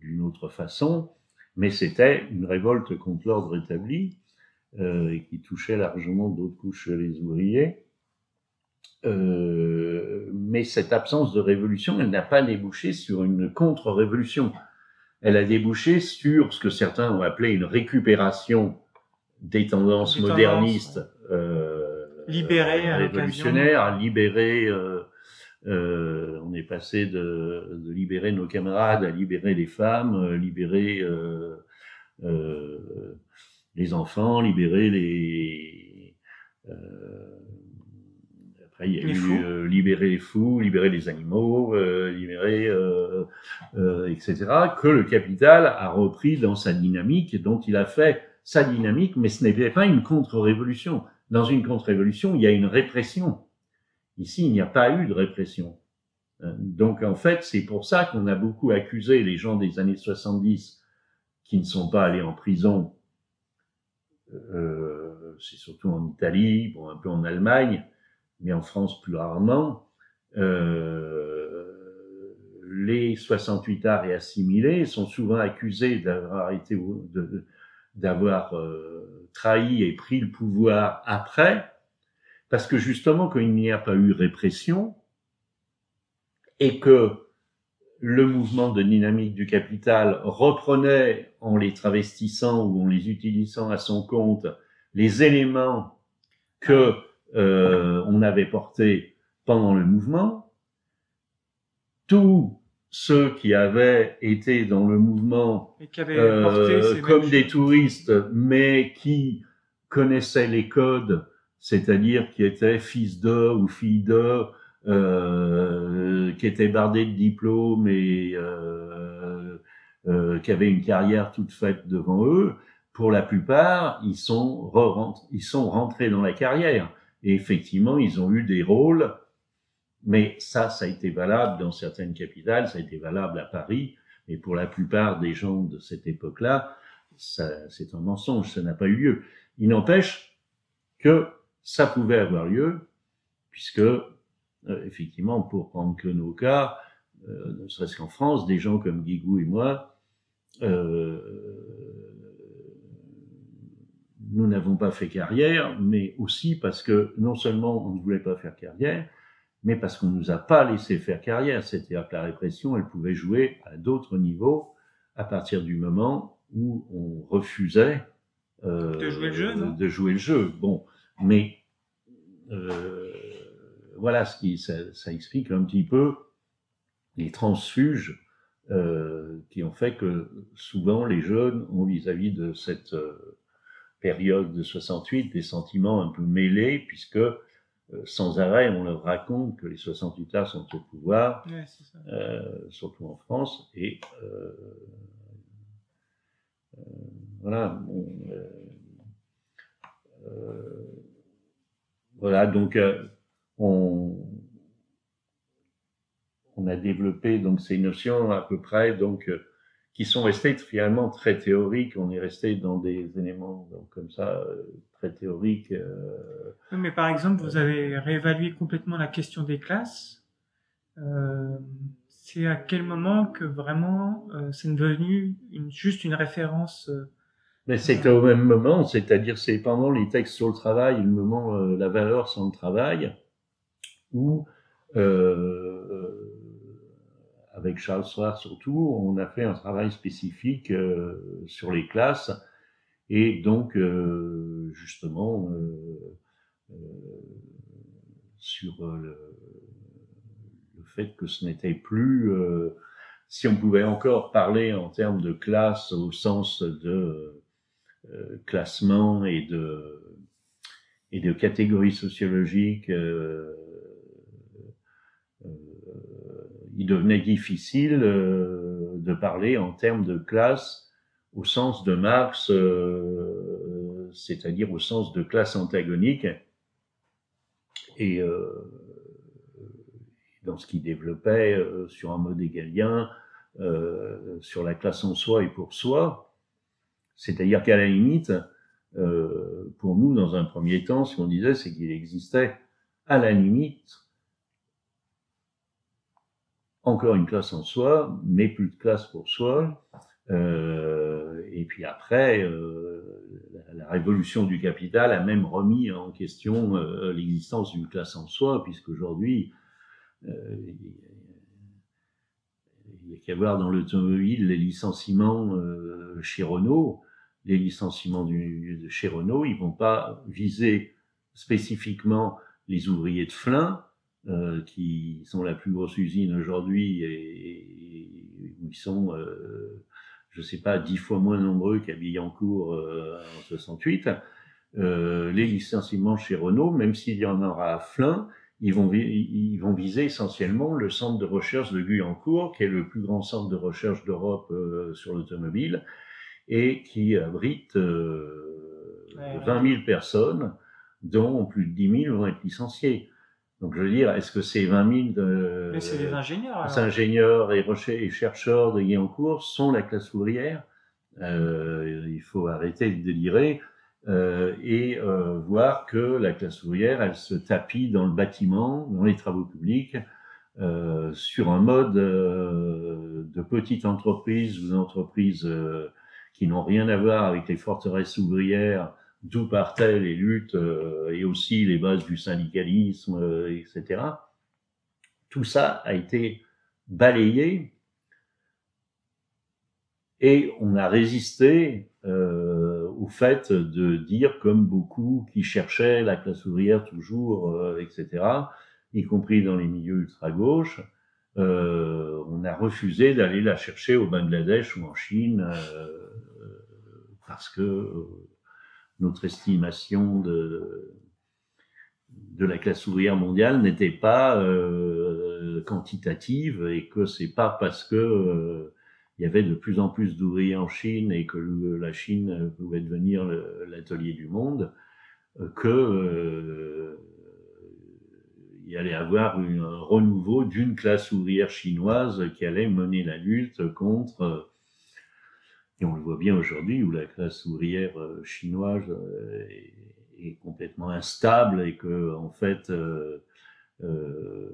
d'une autre façon, mais c'était une révolte contre l'ordre établi euh, et qui touchait largement d'autres couches les ouvriers. Euh, mais cette absence de révolution, elle n'a pas débouché sur une contre-révolution. Elle a débouché sur ce que certains ont appelé une récupération des tendances modernistes
euh, libérées
révolutionnaires, libérées euh, euh, on est passé de, libérer nos camarades à libérer les femmes, euh, libérer euh, les enfants, libérer les. Après, il y a eu libérer les fous, libérer les animaux, libérer, etc. Que le capital a repris dans sa dynamique, dont il a fait sa dynamique, mais ce n'est pas une contre-révolution. Dans une contre-révolution, il y a une répression Ici, il n'y a pas eu de répression. Euh, donc, en fait, c'est pour ça qu'on a beaucoup accusé les gens des années 70 qui ne sont pas allés en prison. Euh, c'est surtout en Italie, bon, un peu en Allemagne, mais en France plus rarement. Euh, les 68 arts et assimilés sont souvent accusés d'avoir été, d'avoir euh, trahi et pris le pouvoir après, parce que justement, quand il n'y a pas eu répression, et que le mouvement de dynamique du capital reprenait en les travestissant ou en les utilisant à son compte les éléments que euh, on avait portés pendant le mouvement, tous ceux qui avaient été dans le mouvement euh, comme des touristes, mais qui connaissaient les codes c'est-à-dire qui était fils de ou fille de, euh, qui était bardé de diplômes et euh, euh, qui avait une carrière toute faite devant eux, pour la plupart, ils sont, ils sont rentrés dans la carrière. Et effectivement, ils ont eu des rôles, mais ça, ça a été valable dans certaines capitales, ça a été valable à Paris, et pour la plupart des gens de cette époque-là, c'est un mensonge, ça n'a pas eu lieu. Il n'empêche que ça pouvait avoir lieu, puisque, euh, effectivement, pour prendre que nos cas, euh, ne serait-ce qu'en France, des gens comme Guigou et moi, euh, nous n'avons pas fait carrière, mais aussi parce que non seulement on ne voulait pas faire carrière, mais parce qu'on ne nous a pas laissé faire carrière. C'est-à-dire que la répression, elle pouvait jouer à d'autres niveaux à partir du moment où on refusait
de jouer le jeu.
De jouer le jeu. Bon, mais euh, voilà ce qui ça, ça, explique un petit peu les transfuges euh, qui ont fait que souvent les jeunes ont vis-à-vis de cette euh, période de 68 des sentiments un peu mêlés puisque euh, sans arrêt on leur raconte que les 68 là sont au pouvoir,
ouais,
surtout en France et voilà. Bon, voilà, donc euh, on, on a développé donc ces notions à peu près donc euh, qui sont restées finalement très théoriques. On est resté dans des éléments donc, comme ça euh, très théoriques.
mais par exemple, vous avez réévalué complètement la question des classes. c'est à quel moment que vraiment c'est devenu une, juste une référence
mais c'est au même moment, c'est-à-dire c'est pendant les textes sur le travail, le moment la valeur sans le travail, où euh, avec Charles Soir surtout, on a fait un travail spécifique euh, sur les classes. Et donc euh, justement sur le, fait que ce n'était plus, si on pouvait encore parler en termes de classe au sens de classement et de, et de catégories sociologiques, il devenait difficile euh, de parler en termes de classe au sens de Marx, euh, c'est-à-dire au sens de classe antagonique. Et euh, dans ce qu'il développait sur un mode égalien, sur la classe en soi et pour soi, c'est-à-dire qu'à la limite, pour nous, dans un premier temps, ce qu'on disait, c'est qu'il existait à la limite encore une classe en soi, mais plus de classe pour soi. Euh, et puis après, euh, la, révolution du capital a même remis en question euh, l'existence d'une classe en soi, puisqu'aujourd'hui, il n'y a qu'à voir dans l'automobile les licenciements chez Renault. Les licenciements chez Renault, ils vont pas viser spécifiquement les ouvriers de Flins, euh, qui sont la plus grosse usine aujourd'hui et, où ils sont, euh, je ne sais pas, dix fois moins nombreux qu'à Billancourt euh, en 68. les licenciements chez Renault, même s'il y en aura à Flins, ils vont, ils vont viser essentiellement le centre de recherche de Guyancourt, qui est le plus grand centre de recherche d'Europe sur l'automobile, et qui abrite 20 000 personnes, dont plus de 10 000 vont être licenciés. Donc je veux dire, est-ce que ces 20 000 de,
des ingénieurs,
ingénieurs et, et, chercheurs de Guyancourt sont la classe ouvrière. Euh, Il faut arrêter de délirer euh, et euh, voir que la classe ouvrière, elle se tapit dans le bâtiment, dans les travaux publics, sur un mode de petite entreprise ou d'entreprise qui n'ont rien à voir avec les forteresses ouvrières d'où partaient les luttes euh, et aussi les bases du syndicalisme, euh, etc. Tout ça a été balayé et on a résisté euh, au fait de dire, comme beaucoup qui cherchaient la classe ouvrière toujours, etc., y compris dans les milieux ultra-gauche, on a refusé d'aller la chercher au Bangladesh ou en Chine parce que notre estimation de, de la classe ouvrière mondiale n'était pas euh, quantitative et que c'est pas parce que euh, il y avait de plus en plus d'ouvriers en Chine et que la Chine pouvait devenir l'atelier du monde euh, que il y allait avoir un renouveau d'une classe ouvrière chinoise qui allait mener la lutte contre et on le voit bien aujourd'hui où la classe ouvrière euh, chinoise euh, est, complètement instable et que, en fait, euh, le,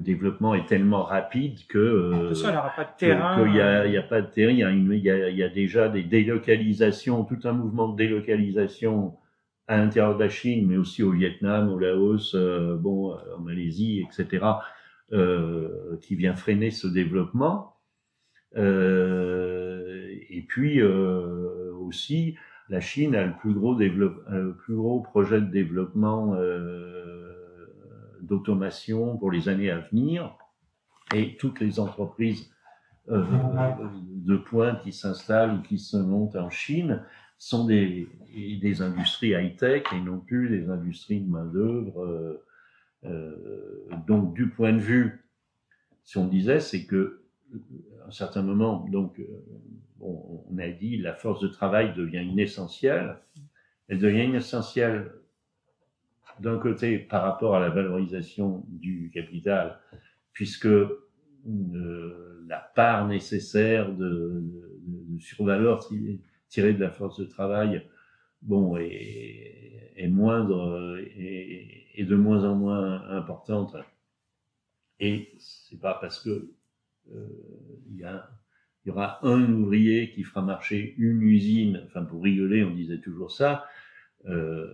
développement est tellement rapide que
il n'y aura pas de terrain.
Il n'y a, pas de terrain, il y a, il y a, déjà des délocalisations, tout un mouvement de délocalisation à l'intérieur de la Chine, mais aussi au Vietnam, au Laos, bon, en Malaisie, etc euh, qui vient freiner ce développement. Euh, et puis euh, aussi, la Chine a le plus gros, projet de développement d'automation pour les années à venir. Et toutes les entreprises de pointe qui s'installent ou qui se montent en Chine sont des, des industries high-tech et non plus des industries de main-d'œuvre donc, du point de vue, si on disait, c'est que à un certain moment, donc, euh, on a dit la force de travail devient inessentielle. Elle devient inessentielle d'un côté par rapport à la valorisation du capital, puisque euh, la part nécessaire de, de, survaleur tirée de la force de travail, bon, est, est moindre et, et, de moins en moins importante. Et c'est pas parce que euh, il y, y, aura un ouvrier qui fera marcher une usine, enfin pour rigoler, on disait toujours ça, euh,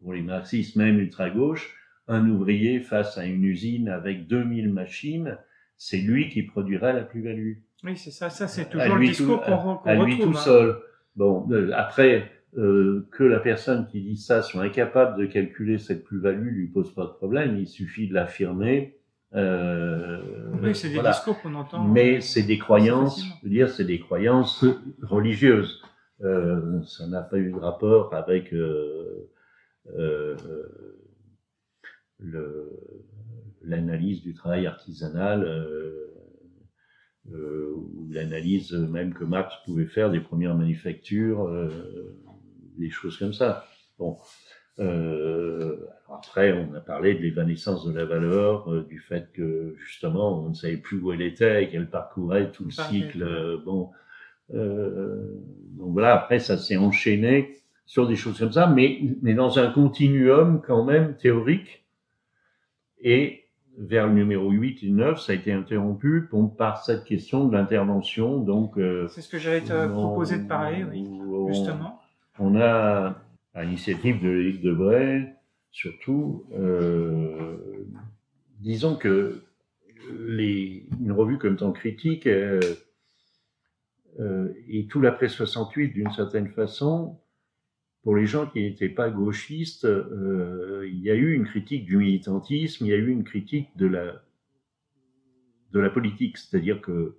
pour les marxistes, même ultra-gauche, un ouvrier face à une usine avec 2000 machines, c'est lui qui produira la plus-value.
Oui, c'est ça, ça c'est toujours le discours qu'on retrouve.
À lui tout hein. seul. Bon, euh, après, euh, que la personne qui dit ça soit incapable de calculer cette plus-value lui pose pas de problème, il suffit de l'affirmer.
Euh, oui, c'est des discours qu'on entend.
Mais c'est des croyances, je veux dire, c'est des croyances religieuses. Euh, ça n'a pas eu de rapport avec euh, euh, l'analyse du travail artisanal euh, euh, ou l'analyse même que Marx pouvait faire des premières manufactures, des choses comme ça. Bon. après, on a parlé de l'évanescence de la valeur, du fait que justement on ne savait plus où elle était et qu'elle parcourait tout le cycle. bon, euh, donc voilà, après ça s'est enchaîné sur des choses comme ça, mais, mais dans un continuum quand même théorique. Et vers le numéro 8 et 9, ça a été interrompu par cette question de l'intervention. Donc,
euh, c'est ce que j'allais te proposer de parler, oui, justement.
On a, à l'initiative de Éric Debray, surtout, euh, disons que une revue comme Temps Critique euh, euh, et tout l'après 68, d'une certaine façon, pour les gens qui n'étaient pas gauchistes, euh, il y a eu une critique du militantisme, il y a eu une critique de la, de la politique. C'est-à-dire que,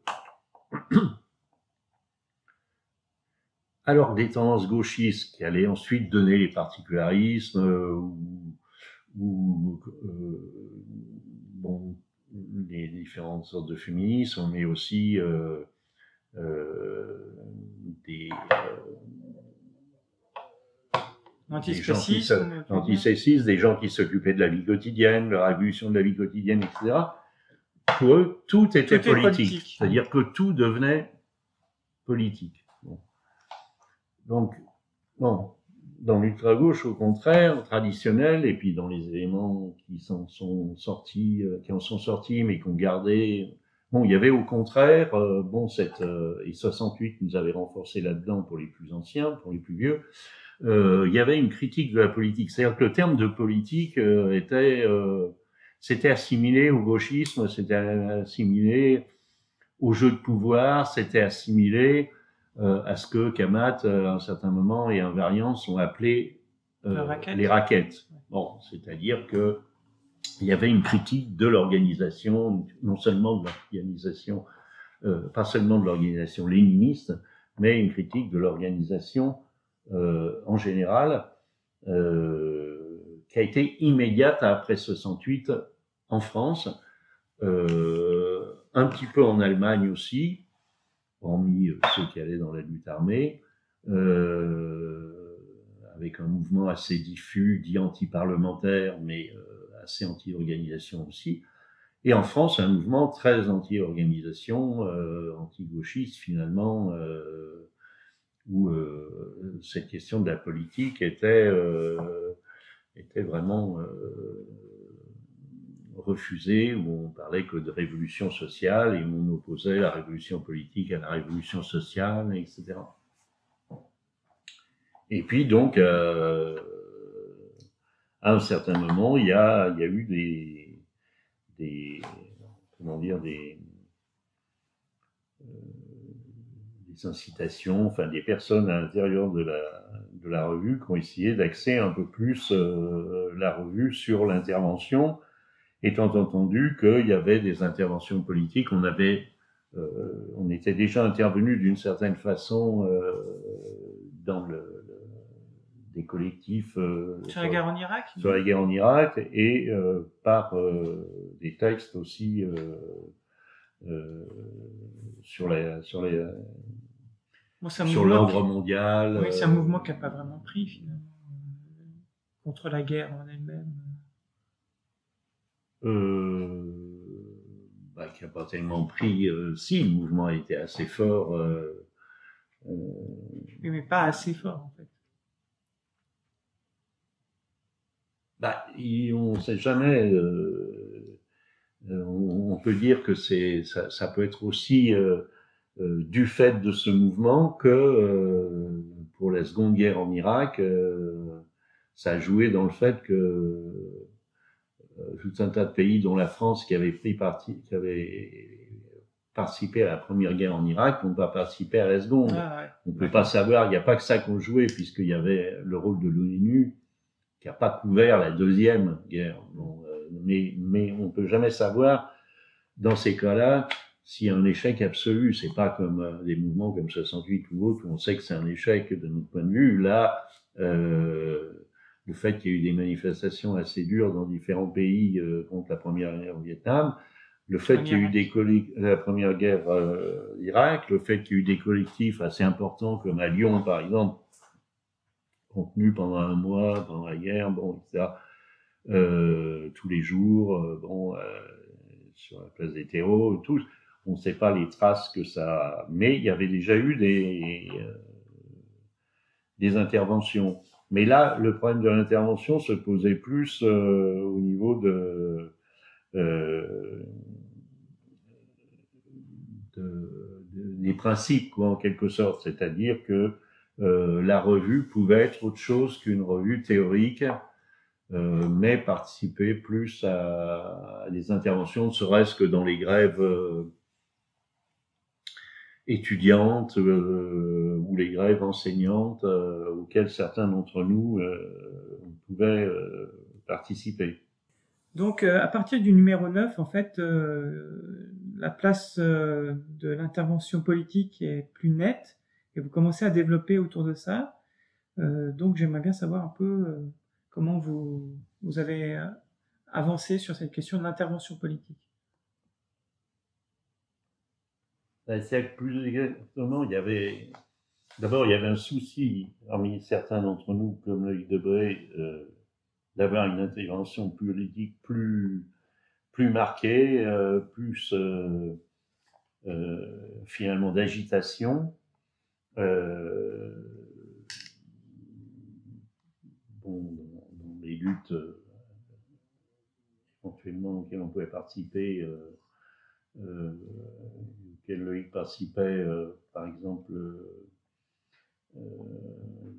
alors des tendances gauchistes qui allaient ensuite donner les particularismes euh, ou, ou bon, les différentes sortes de féminisme, mais aussi euh, des,
euh, des
gens qui s'occupaient de la vie quotidienne, de la révolution de la vie quotidienne, etc. Pour eux, tout était politique. C'est-à-dire que tout devenait politique. Donc, bon, dans l'ultra-gauche, au contraire, traditionnel, et puis dans les éléments qui s'en sont sortis, euh, qui en sont sortis, mais qui ont gardé Bon, il y avait au contraire, euh, bon, cette, euh, et 68 nous avait renforcé là-dedans pour les plus anciens, pour les plus vieux, euh, il y avait une critique de la politique. C'est-à-dire que le terme de politique euh, était, c'était assimilé au gauchisme, c'était assimilé au jeu de pouvoir, c'était assimilé à ce que Kamat, à un certain moment, et Invariance ont appelé les raquettes. Bon, c'est-à-dire que il y avait une critique de l'organisation, non seulement de l'organisation, euh, pas seulement de l'organisation léniniste, mais une critique de l'organisation euh, en général, euh, qui a été immédiate après 68 en France, euh, un petit peu en Allemagne aussi, hormis euh, ceux qui allaient dans la lutte armée, euh, avec un mouvement assez diffus, dit anti-parlementaire, mais assez anti-organisation aussi. Et en France, un mouvement très anti-organisation, euh, anti-gauchiste finalement, euh, où euh, cette question de la politique était, euh, était vraiment refusée, où on parlait que de révolution sociale et où on opposait la révolution politique à la révolution sociale, etc. Et puis donc, euh, à un certain moment, il y a, y a eu des, des, comment dire, des, euh, des incitations, enfin des personnes à l'intérieur de la, de la revue qui ont essayé d'axer un peu plus euh, la revue sur l'intervention, étant entendu qu'il y avait des interventions politiques, on avait, euh, on était déjà intervenu d'une certaine façon euh, dans le, des collectifs
euh, sur la guerre en Irak
sur la guerre en Irak et par des textes aussi sur la sur les sur l'ordre mondial.
Oui, c'est un mouvement qui n'a pas vraiment pris finalement contre la guerre en elle-même.
Bah, qui n'a pas tellement pris. si, le mouvement a été assez fort.
oui, mais pas assez fort en fait.
bah, On ne sait jamais. on, peut dire que c'est ça, ça, peut être aussi du fait de ce mouvement que pour la Seconde Guerre en Irak, ça a joué dans le fait que tout un tas de pays, dont la France, qui avait pris parti, qui avait participé à la première guerre en Irak, n'ont pas participé à la seconde. Ah, on ne peut pas savoir, il n'y a pas que ça qu'on jouait, puisqu'il y avait le rôle de l'ONU, qui n'a pas couvert la deuxième guerre. Euh, mais, mais on ne peut jamais savoir, dans ces cas-là, s'il y a un échec absolu. C'est pas comme euh, des mouvements comme 68 ou autres, où on sait que c'est un échec de notre point de vue. Là, euh, le fait qu'il y ait eu des manifestations assez dures dans différents pays euh, contre la première guerre au Vietnam, le fait qu'il y ait eu des la première guerre euh, Irak, le fait qu'il y ait eu des collectifs assez importants comme à Lyon par exemple, contenus pendant un mois pendant la guerre, bon, etc. Euh, tous les jours, euh, bon, sur la place des terreaux, tout. On ne sait pas les traces que ça. Mais il y avait déjà eu des des interventions. Mais là, le problème de l'intervention se posait plus euh, au niveau de, euh, de, des principes, quoi, en quelque sorte. C'est-à-dire que euh, la revue pouvait être autre chose qu'une revue théorique, euh, mais participer plus à, à des interventions, ne serait-ce que dans les grèves euh, étudiantes euh, ou les grèves enseignantes euh, auxquelles certains d'entre nous euh, pouvaient participer.
Donc, à partir du numéro 9, en fait, la place de l'intervention politique est plus nette et vous commencez à développer autour de ça. donc, j'aimerais bien savoir un peu comment vous, vous avez avancé sur cette question de l'intervention politique.
C'est plus exactement, il y avait d'abord il y avait un souci parmi certains d'entre nous, comme Loïc Debré, euh, d'avoir une intervention politique plus plus marquée, euh, plus euh, euh finalement d'agitation. Bon, dans, les luttes éventuellement auxquelles on pouvait participer. Euh, Loïc participait, euh, par exemple, euh,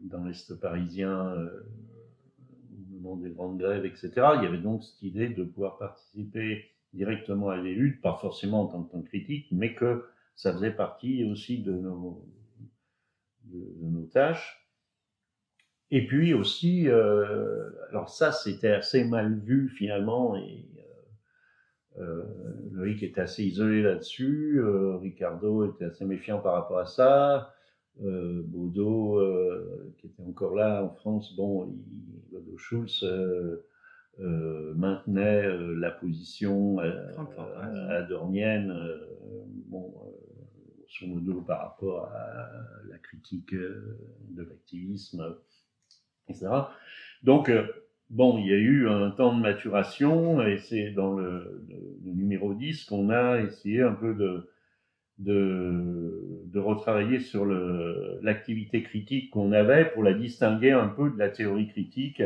dans l'Est parisien, au moment des grandes grèves, etc. Il y avait donc cette idée de pouvoir participer directement à des luttes, pas forcément en tant que critique, mais que ça faisait partie aussi de nos, tâches. Et puis aussi, euh, alors ça c'était assez mal vu finalement, et euh, Loïc était assez isolé là-dessus, euh, Ricardo était assez méfiant par rapport à ça, euh, Baudot, qui était encore là en France, bon, il, Baudot Schulz maintenait la position adornienne, bon, son modo par rapport à la critique de l'activisme, etc. Donc, Bon, il y a eu un temps de maturation et c'est dans le, numéro 10 qu'on a essayé un peu de, de, retravailler sur l'activité critique qu'on avait pour la distinguer un peu de la théorie critique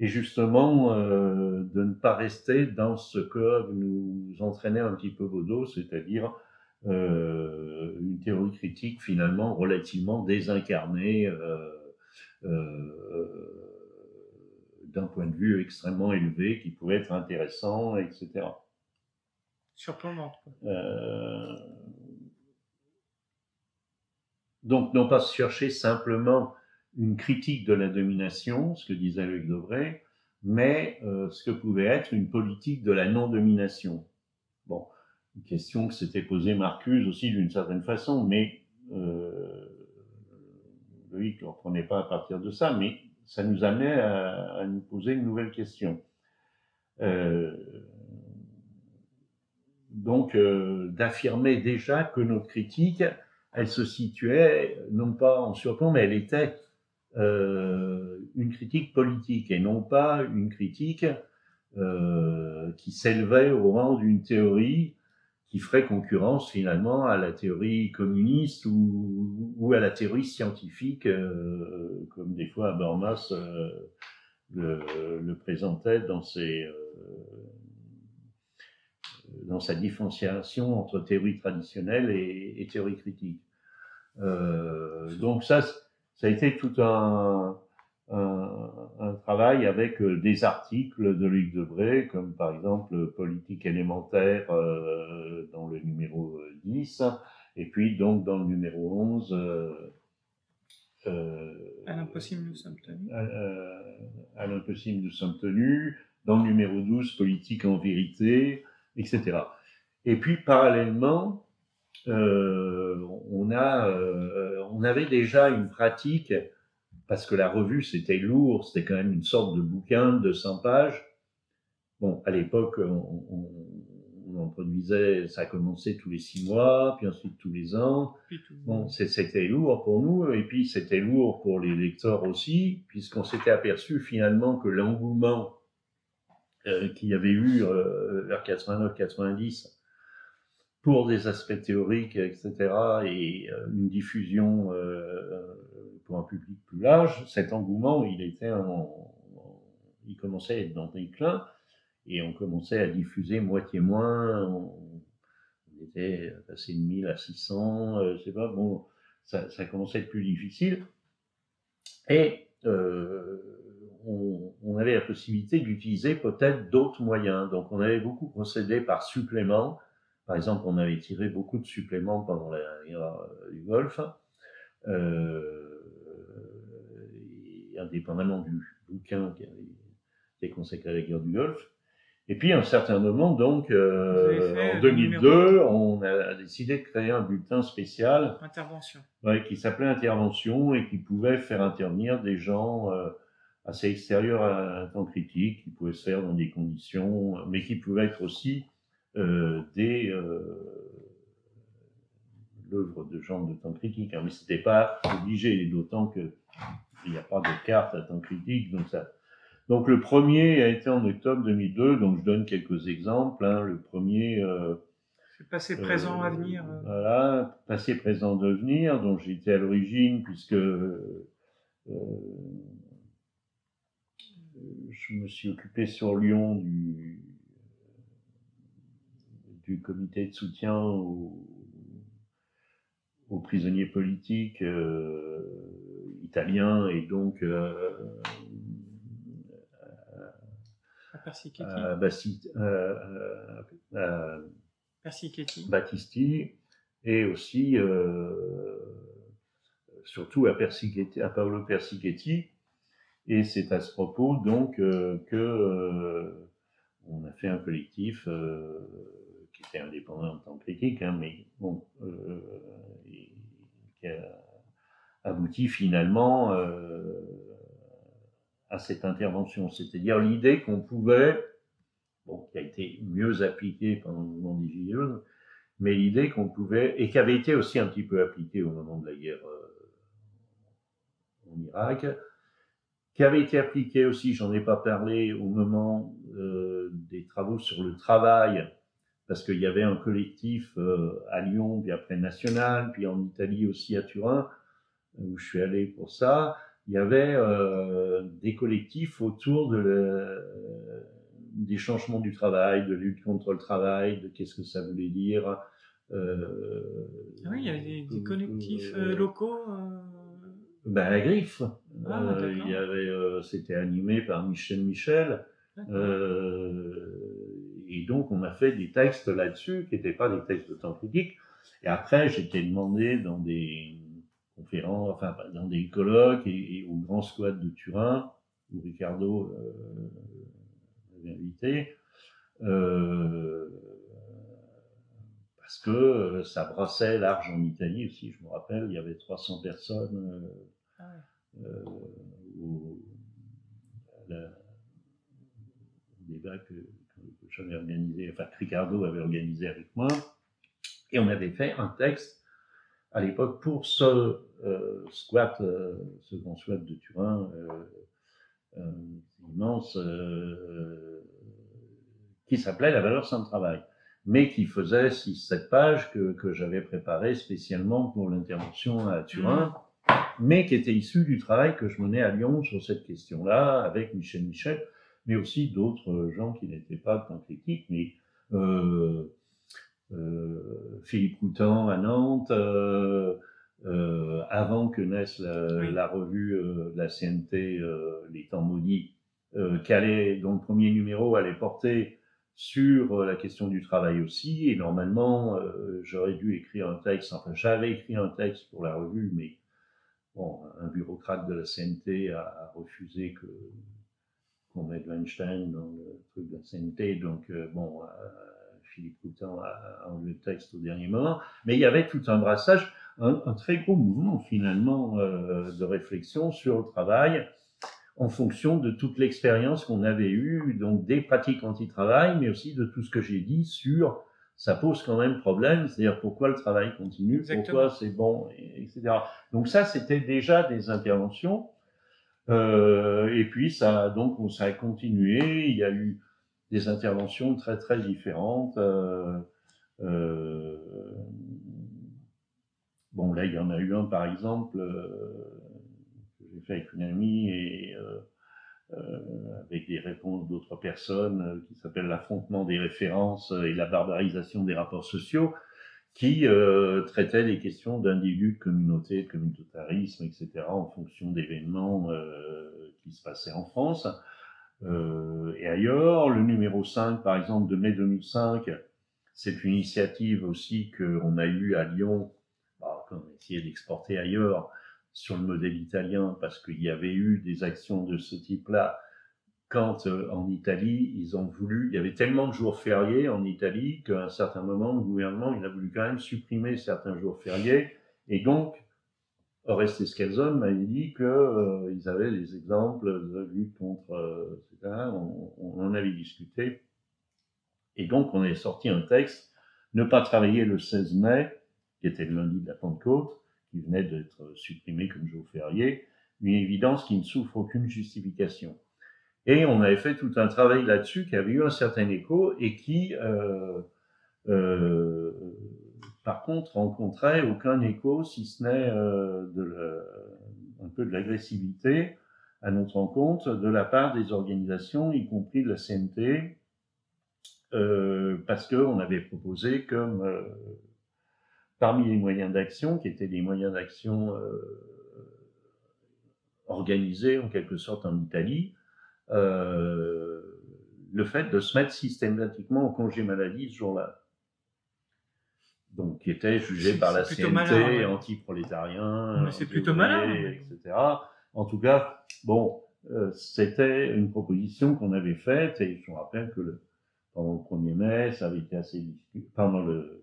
et justement euh, de ne pas rester dans ce que nous entraînait un petit peu Baudot, c'est-à-dire euh, une théorie critique finalement relativement désincarnée. Euh, euh d'un point de vue extrêmement élevé qui pouvait être intéressant, etc.
Surprenant.
Euh... Donc, non pas chercher simplement une critique de la domination, ce que disait Luc Debray, mais euh, ce que pouvait être une politique de la non-domination. Bon, une question que s'était posée Marcuse aussi d'une certaine façon, mais euh, Loïc ne reprenait pas à partir de ça, mais ça nous amenait à, nous poser une nouvelle question. Euh, donc, euh, d'affirmer déjà que notre critique, elle se situait non pas en surplomb, mais elle était euh, une critique politique et non pas une critique qui s'élevait au rang d'une théorie qui ferait concurrence finalement à la théorie communiste ou, à la théorie scientifique, euh, comme des fois Habermas euh, le, présentait dans ses dans sa différenciation entre théorie traditionnelle et, théorie critique. Euh, donc ça, ça a été tout un, un, travail avec euh, des articles de Luc Debré, comme par exemple Politique élémentaire euh, dans le numéro 10, et puis donc dans le numéro 11.
Euh, à l'impossible, nous sommes tenus.
À, l'impossible, nous sommes tenus. Dans le numéro 12, Politique en vérité etc. Et puis parallèlement, euh, on, a, euh, on avait déjà une pratique, parce que la revue c'était lourd, c'était quand même une sorte de bouquin de 100 pages. Bon, à l'époque, on, en produisait, ça a commencé tous les six mois, puis ensuite tous les ans. Bon, c'était lourd pour nous, et puis c'était lourd pour les lecteurs aussi, puisqu'on s'était aperçu finalement que l'engouement euh, qu'il y avait eu euh, vers 89-90 pour des aspects théoriques, etc., et euh, une diffusion pour un public plus large, cet engouement, il était il commençait à être dans le déclin, et on commençait à diffuser moitié moins, on, était passé de 1000 à 600, je sais pas, bon, ça, ça commençait à être plus difficile, et on, avait la possibilité d'utiliser peut-être d'autres moyens. Donc on avait beaucoup procédé par supplément. Par exemple, on avait tiré beaucoup de suppléments pendant la guerre euh, du Golfe, euh, indépendamment du bouquin qui avait été consacré à la guerre du Golfe. Et puis, à un certain moment, donc, euh, en 2002, on a décidé de créer un bulletin spécial.
Intervention.
qui s'appelait Intervention et qui pouvait faire intervenir des gens assez extérieur à un temps critique, qui pouvait se faire dans des conditions, mais qui pouvait être aussi des euh, l'œuvre de gens de temps critique. Hein. Mais c'était pas obligé, d'autant que il n'y a pas de carte à temps critique, donc ça. Donc le premier a été en octobre 2002, donc je donne quelques exemples. Hein. Le premier. Euh,
passé, présent, avenir.
Euh. Voilà, passé, présent, devenir, dont j'étais à l'origine, puisque euh, je me suis occupé sur Lyon du, du comité de soutien aux, prisonniers politiques euh, italiens et donc euh,
à
Battisti et aussi euh, surtout à, à Paolo Persichetti. Et c'est à ce propos donc euh, que euh, on a fait un collectif euh, qui était indépendant en tant que critique, mais bon, qui a abouti finalement à cette intervention, c'est-à-dire l'idée qu'on pouvait, bon, qui a été mieux appliquée pendant le mouvement des Gilets mais l'idée qu'on pouvait, et qui avait été aussi un petit peu appliquée au moment de la guerre en Irak, qui avait été appliqué aussi, j'en ai pas parlé au moment euh, des travaux sur le travail, parce qu'il y avait un collectif euh, à Lyon, puis après national, puis en Italie aussi à Turin, où je suis allé pour ça. Il y avait euh, des collectifs autour de des changements du travail, de lutte contre le travail, de qu'est-ce que ça voulait dire.
ah oui, il y avait des, des collectifs locaux.
Ben, la griffe. Ah, euh, il y avait, euh, c'était animé par Michel Michel. Euh, et donc, on a fait des textes là-dessus qui n'étaient pas des textes de temps critique. Et après, j'étais demandé dans des conférences, enfin, dans des colloques et, au Grand Squat de Turin, où Ricardo m'avait invité, parce que ça brassait large en Italie aussi, je me rappelle, il y avait 300 personnes ah euh, au, débat que, j'avais organisé, enfin Ricardo avait organisé avec moi, et on avait fait un texte à l'époque pour ce euh, squat, euh, ce grand squat de Turin immense, qui s'appelait La valeur sans travail, mais qui faisait 6-7 pages que, que j'avais préparé spécialement pour l'intervention à Turin. Mmh mais qui était issu du travail que je menais à Lyon sur cette question-là, avec Michel Michel, mais aussi d'autres gens qui n'étaient pas tant critiques, mais euh, euh, Philippe Coutan à Nantes, euh, euh, avant que naisse la, la revue la CNT, Les Temps Maudits, allait, dont le premier numéro allait porter sur la question du travail aussi. Et normalement, j'aurais dû écrire un texte, enfin j'avais écrit un texte pour la revue, mais bon, un bureaucrate de la CNT a, refusé que qu'on mette Weinstein dans le truc de la CNT. Donc, bon, Philippe Coutin a enlevé le texte au dernier moment, mais il y avait tout un brassage, un, très gros mouvement finalement euh, de réflexion sur le travail en fonction de toute l'expérience qu'on avait eue, donc des pratiques anti-travail, mais aussi de tout ce que j'ai dit sur ça pose quand même problème, c'est-à-dire pourquoi le travail continue, pourquoi c'est bon, etc. Donc ça, c'était déjà des interventions. Euh, et puis ça, donc ça a continué. Il y a eu des interventions très très différentes. Euh, euh, bon, là, il y en a eu un, par exemple, que j'ai fait avec une amie et avec des réponses d'autres personnes, qui s'appelle l'affrontement des références et la barbarisation des rapports sociaux, qui traitait des questions d'individus, de communautés, de communautarisme, etc., en fonction d'événements qui se passaient en France. Euh, et ailleurs. Le numéro 5, par exemple, de mai 2005, c'est une initiative aussi qu'on a eue à Lyon, bah, qu'on a essayé d'exporter ailleurs sur le modèle italien, parce qu'il y avait eu des actions de ce type-là quand euh, en Italie, ils ont voulu, il y avait tellement de jours fériés en Italie qu'à un certain moment, le gouvernement, il a voulu quand même supprimer certains jours fériés. Et donc, Oreste Scalzone m'avait dit qu'ils euh, avaient des exemples de lutte contre, euh, etc. On, en avait discuté. Et donc, on est sorti un texte, ne pas travailler le 16 mai, qui était le lundi de la Pentecôte, qui venait d'être supprimé comme jour férié, une évidence qui ne souffre aucune justification. Et on avait fait tout un travail là-dessus qui avait eu un certain écho et qui euh, euh par contre, rencontrait aucun écho, si ce n'est euh, un peu de l'agressivité à notre rencontre de la part des organisations, y compris de la CNT, euh, parce qu'on avait proposé comme euh, parmi les moyens d'action, qui étaient des moyens d'action organisés en quelque sorte en Italie, le fait de se mettre systématiquement en congé maladie ce jour-là donc qui était jugé par la CNT, anti-prolétarien,
c'est plutôt malin,
etc. En tout cas, bon, euh, c'était une proposition qu'on avait faite et je me rappelle que le, pendant le 1er mai, ça avait été assez discuté. Pendant le,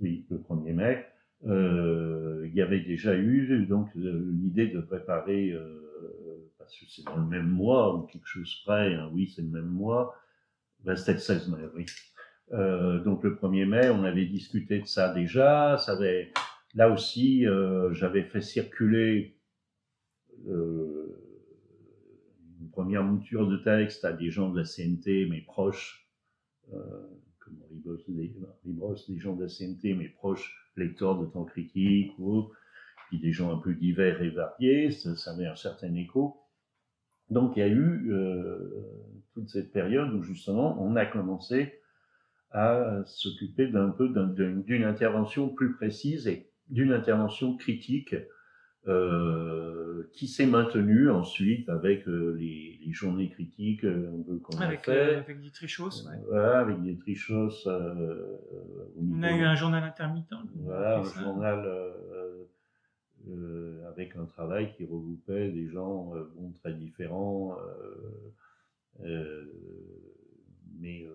oui, le 1er mai, euh, il y avait déjà eu donc euh, l'idée de préparer, euh, parce que c'est dans le même mois ou quelque chose près, hein, oui, c'est le même mois, ben, c'était le 16 mai, oui. Euh, donc le 1er mai, on avait discuté de ça déjà. Ça avait, là aussi, euh, j'avais fait circuler euh, une première mouture de texte à des gens de la CNT, mes proches, comme Ribos, des gens de la CNT, mes proches lecteurs de temps critique, ou puis des gens un peu divers et variés. Ça avait un certain écho. Donc il y a eu euh, toute cette période où justement on a commencé à s'occuper d'un peu d'une intervention plus précise et d'une intervention critique euh, qui s'est maintenue ensuite avec euh, les, les, journées critiques euh, qu'on a
avec,
fait.
Euh, avec des trichos. Ouais.
Voilà, avec des trichos.
On a eu un journal intermittent.
Voilà, un journal avec un travail qui regroupait des gens bon, très différents, mais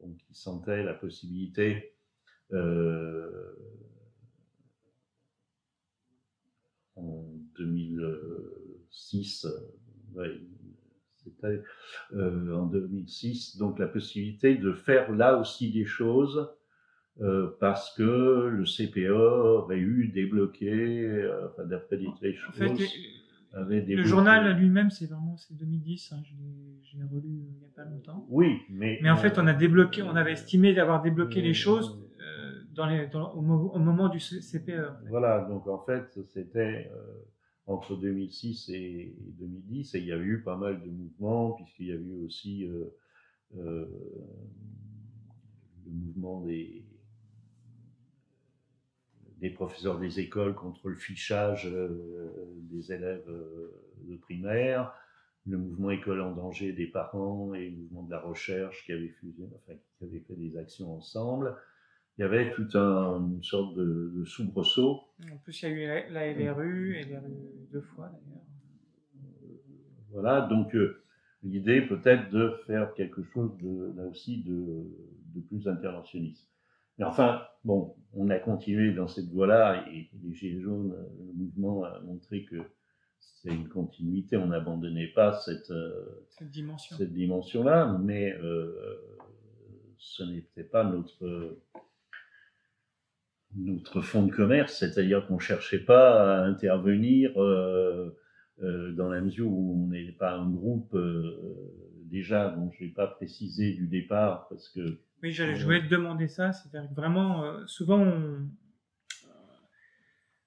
donc il sentait la possibilité euh, en 2006, ouais, c'était euh, en 2006, donc la possibilité de faire là aussi des choses euh, parce que le CPE aurait eu débloqué, euh, enfin, d'après choses, en fait,
le journal lui-même, c'est vraiment c'est 2010. Hein, je l'ai relu euh, il n'y a pas longtemps.
Oui, mais
mais en fait, on a débloqué, on avait estimé d'avoir débloqué les choses euh, dans les, dans, au, au, moment du CPE.
Voilà, donc en fait, c'était entre 2006 et 2010, et il y a eu pas mal de mouvements, puisqu'il y a eu aussi euh, euh, le mouvement des, des professeurs des écoles contre le fichage euh, des élèves de primaire, le mouvement École en danger des parents et le mouvement de la recherche qui avaient, enfin, qui avaient fait des actions ensemble il y avait toute une sorte de, de soubresaut.
En plus, il y a eu la, LRU, LRU deux fois d'ailleurs.
Voilà, donc euh, l'idée peut-être de faire quelque chose de, là aussi de, de, plus interventionniste. Mais enfin, bon, on a continué dans cette voie-là et les Gilets jaunes, le mouvement a montré que c'est une continuité, on n'abandonnait pas cette,
euh, cette dimension.
Cette dimension-là, mais euh, ce n'était pas notre notre fonds de commerce, c'est-à-dire qu'on ne cherchait pas à intervenir euh, euh, dans la mesure où on n'est pas un groupe déjà, bon, je ne vais pas préciser du départ parce que...
Oui, je voulais te demander ça, c'est-à-dire que vraiment, souvent,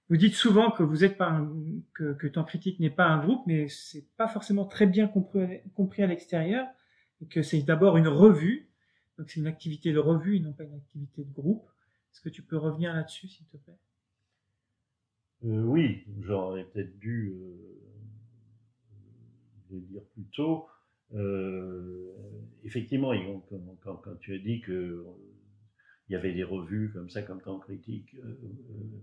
vous dites souvent que vous êtes pas un... que, que Temps Critique n'est pas un groupe, mais c'est pas forcément très bien compris, compris à l'extérieur, et que c'est d'abord une revue, donc c'est une activité de revue et non pas une activité de groupe. Est-ce que tu peux revenir là-dessus, s'il te plaît?
Euh, Oui, j'aurais peut-être dû euh, le dire plus tôt. Euh, effectivement, quand, quand, tu as dit que il y avait des revues comme ça, comme Temps Critique,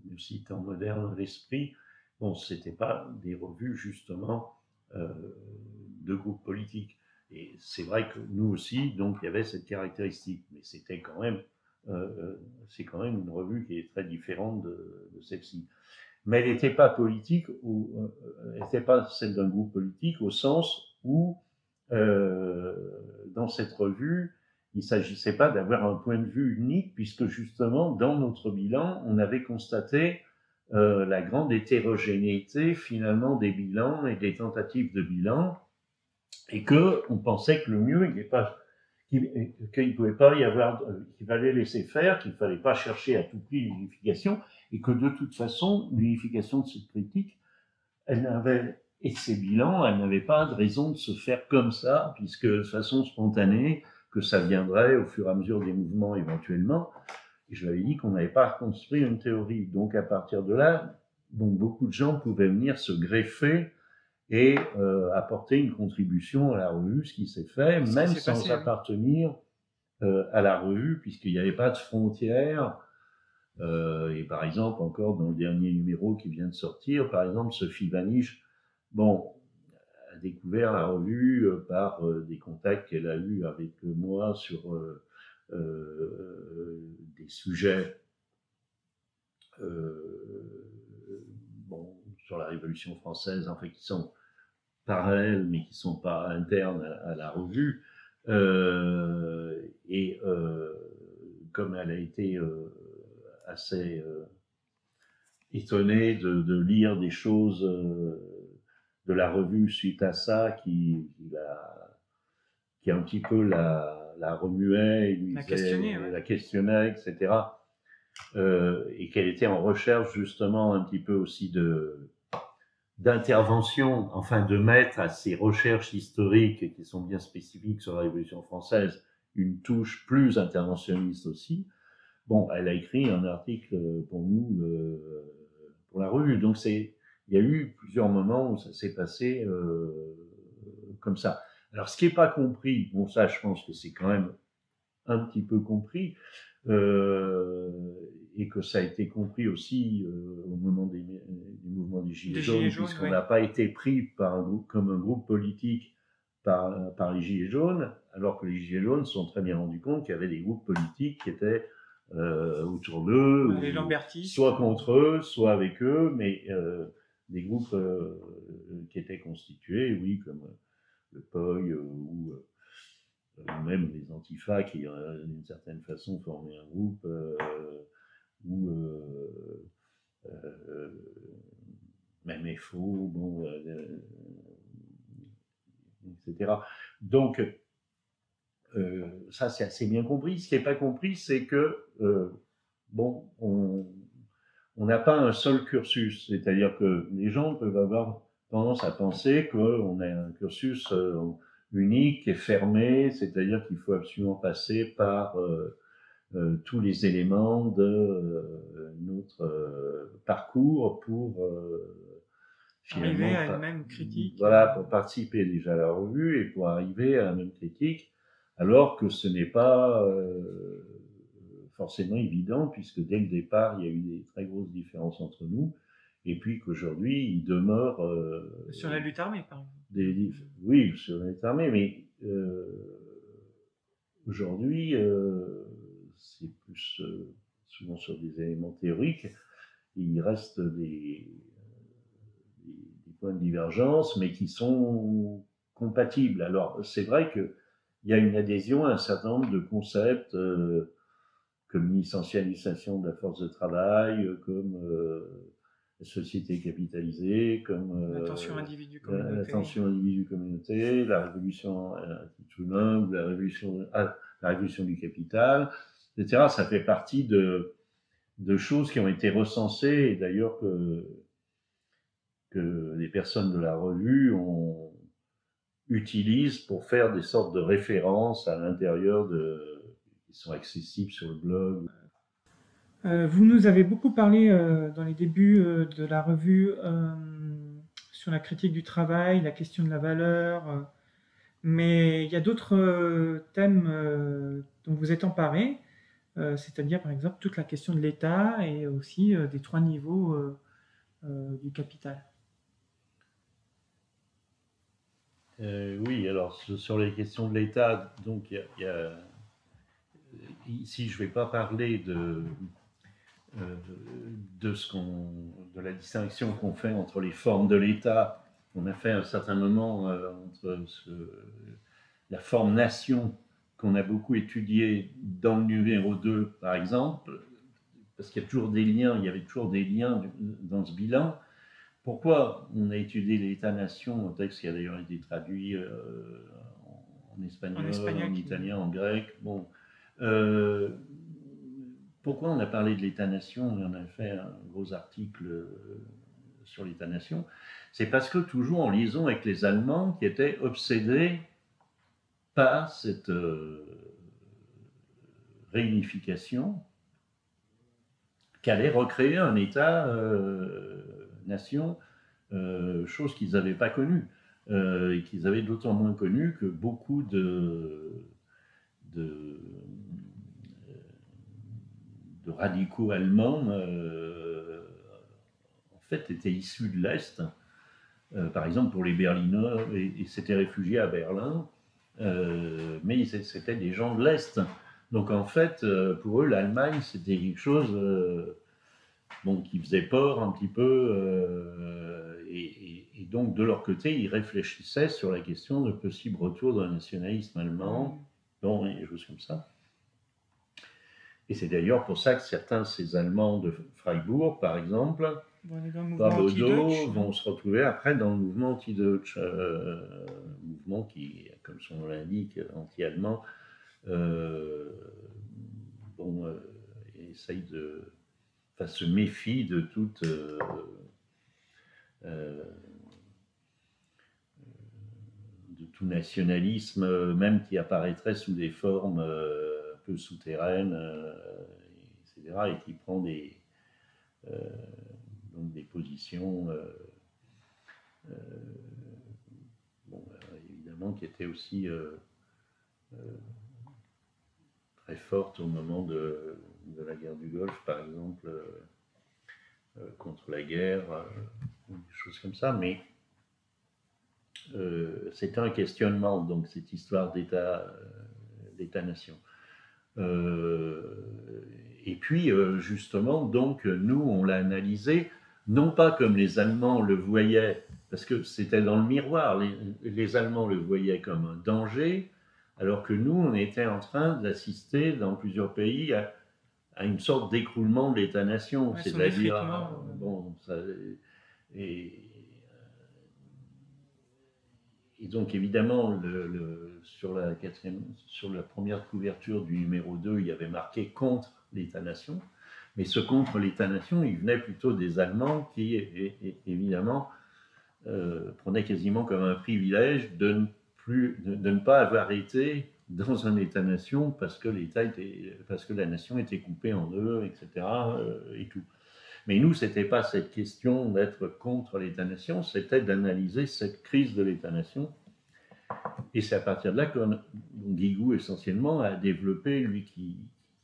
mais aussi Temps Moderne, L'Esprit, bon, c'était pas des revues justement de groupes politiques. Et c'est vrai que nous aussi, donc, il y avait cette caractéristique, mais c'était quand même euh, euh, c'est quand même une revue qui est très différente de, celle-ci. Mais elle n'était pas politique, ou euh, elle n'était pas celle d'un groupe politique au sens où, dans cette revue, il ne s'agissait pas d'avoir un point de vue unique, puisque justement, dans notre bilan, on avait constaté la grande hétérogénéité finalement des bilans et des tentatives de bilan, et que on pensait que le mieux, qu'il ne pouvait pas y avoir, euh, qu'il fallait laisser faire, qu'il ne fallait pas chercher à tout prix l'unification, et que de toute façon, l'unification de cette critique, elle n'avait, et ses bilans, elle n'avait pas de raison de se faire comme ça, puisque de façon spontanée, que ça viendrait au fur et à mesure des mouvements éventuellement. Et je lui avais dit qu'on n'avait pas reconstruit une théorie. Donc à partir de là, bon, beaucoup de gens pouvaient venir se greffer et euh, apporter une contribution à la revue, ce qui s'est fait, même sans appartenir euh, à la revue, puisqu'il n'y avait pas de frontières. Euh, et par exemple, encore dans le dernier numéro qui vient de sortir, par exemple, Sophie Vanish, bon, a découvert la revue euh, par euh, des contacts qu'elle a eus avec moi sur euh, des sujets bon, sur la Révolution française, en fait, qui sont parallèles, mais qui ne sont pas internes à, la revue. Et comme elle a été assez étonnée de, lire des choses de la revue suite à ça, qui, qui, qui un petit peu la, la remuait,
la, questionnait,
la questionnait, etc. et qu'elle était en recherche justement un petit peu aussi de, d'intervention, enfin de mettre à ces recherches historiques qui sont bien spécifiques sur la Révolution française une touche plus interventionniste aussi. Bon, elle a écrit un article pour nous, euh, pour la revue. Donc c'est, il y a eu plusieurs moments où ça s'est passé euh, comme ça. Alors ce qui n'est pas compris, bon ça je pense que c'est quand même un petit peu compris, euh, et que ça a été compris aussi euh, au moment des, du mouvement des Gilets, jaunes, puisqu'on n'a pas été pris par un groupe, comme un groupe politique par, par les Gilets jaunes, alors que les Gilets jaunes se sont très bien rendus compte qu'il y avait des groupes politiques qui étaient euh, autour d'eux, soit contre eux, soit avec eux, mais euh, des groupes euh, qui étaient constitués, oui, comme le POI ou même les antifas qui, d'une certaine façon, formaient un groupe ou euh, euh, même FO, bon, euh, etc. Donc, ça c'est assez bien compris. Ce qui n'est pas compris, c'est que bon, on n'a pas un seul cursus. C'est-à-dire que les gens peuvent avoir tendance à penser qu'on a un cursus euh, unique et fermé, c'est-à-dire qu'il faut absolument passer par euh, euh, tous les éléments de notre parcours pour
arriver à une même critique.
Voilà, pour participer déjà à la revue et pour arriver à la même critique, alors que ce n'est pas forcément évident, puisque dès le départ, il y a eu des très grosses différences entre nous, et puis qu'aujourd'hui, il demeure... Euh,
sur la lutte armée, par exemple.
Des, oui, sur la lutte armée, mais euh, aujourd'hui, euh, c'est plus souvent sur des éléments théoriques, il reste des, des, points de divergence, mais qui sont compatibles. Alors, c'est vrai qu'il y a une adhésion à un certain nombre de concepts comme l'essentialisation de la force de travail, comme euh, la société capitalisée, comme
euh, l'attention individu-communauté,
la révolution humain ou la révolution, ah, la révolution du capital, etc. Ça fait partie de, de choses qui ont été recensées et d'ailleurs que, que les personnes de la revue ont, utilisent pour faire des sortes de références à l'intérieur de, sont accessibles sur le blog.
Euh, vous nous avez beaucoup parlé euh, dans les débuts euh, de la revue sur la critique du travail, la question de la valeur, mais il y a d'autres thèmes dont vous êtes emparé, c'est-à-dire par exemple toute la question de l'État et aussi des trois niveaux du capital.
oui, alors sur les questions de l'État, donc il y, a ici, je ne vais pas parler de, euh, de, ce qu'on, de la distinction qu'on fait entre les formes de l'État. On a fait un certain moment euh, entre la forme nation qu'on a beaucoup étudié dans le numéro 2, par exemple, parce qu'il y a toujours des liens, il y avait toujours des liens dans ce bilan. Pourquoi on a étudié l'État-nation, un texte qui a d'ailleurs été traduit euh, en, espagnol, en, italien, en grec? Bon, euh, pourquoi on a parlé de l'État-nation On a fait un gros article euh, sur l'État-nation? C'est parce que toujours en liaison avec les Allemands qui étaient obsédés par cette euh, réunification qu'allait recréer un État-nation, chose qu'ils n'avaient pas connue, et qu'ils avaient d'autant moins connue que beaucoup de, de radicaux allemands, euh, en fait, étaient issus de l'Est. Euh, par exemple, pour les Berlinois, ils s'étaient réfugiés à Berlin, euh, mais c'était des gens de l'Est. Donc, en fait, pour eux, l'Allemagne, c'était quelque chose bon, qui faisait peur un petit peu. Et, et, donc, de leur côté, ils réfléchissaient sur la question de possible retour d'un nationalisme allemand, bon, et des choses comme ça. Et c'est d'ailleurs pour ça que certains de ces Allemands de Freiburg, par exemple, vont se retrouver après dans le mouvement anti-Deutsch, euh, mouvement qui, comme son nom l'indique, anti-allemand, euh, bon, euh, essaye de, enfin, se méfie de toute de tout nationalisme, même qui apparaîtrait sous des formes souterraine, euh, etc., et qui prend des, euh, positions, euh, bon, évidemment, qui étaient aussi très fortes au moment de, de, la guerre du Golfe, par exemple, contre la guerre, des choses comme ça, mais c'est un questionnement, donc cette histoire d'État, d'État-nation. Euh, et puis, euh, justement, donc, nous, on l'a analysé, non pas comme les Allemands le voyaient, parce que c'était dans le miroir, les, Allemands le voyaient comme un danger, alors que nous, on était en train d'assister dans plusieurs pays à, une sorte d'écroulement de l'État-nation, c'est-à-dire, bon, ça, et, et donc évidemment, sur, la première couverture du numéro 2, il y avait marqué contre l'État-nation. Mais ce contre l'État-nation, il venait plutôt des Allemands qui, évidemment, euh, prenaient quasiment comme un privilège de ne, pas avoir été dans un État-nation parce que parce que la nation était coupée en deux, etc. Euh, et tout. Mais nous, c'était pas cette question d'être contre l'État-nation, c'était d'analyser cette crise de l'État-nation. Et c'est à partir de là que Guigou, essentiellement, a développé, lui qui,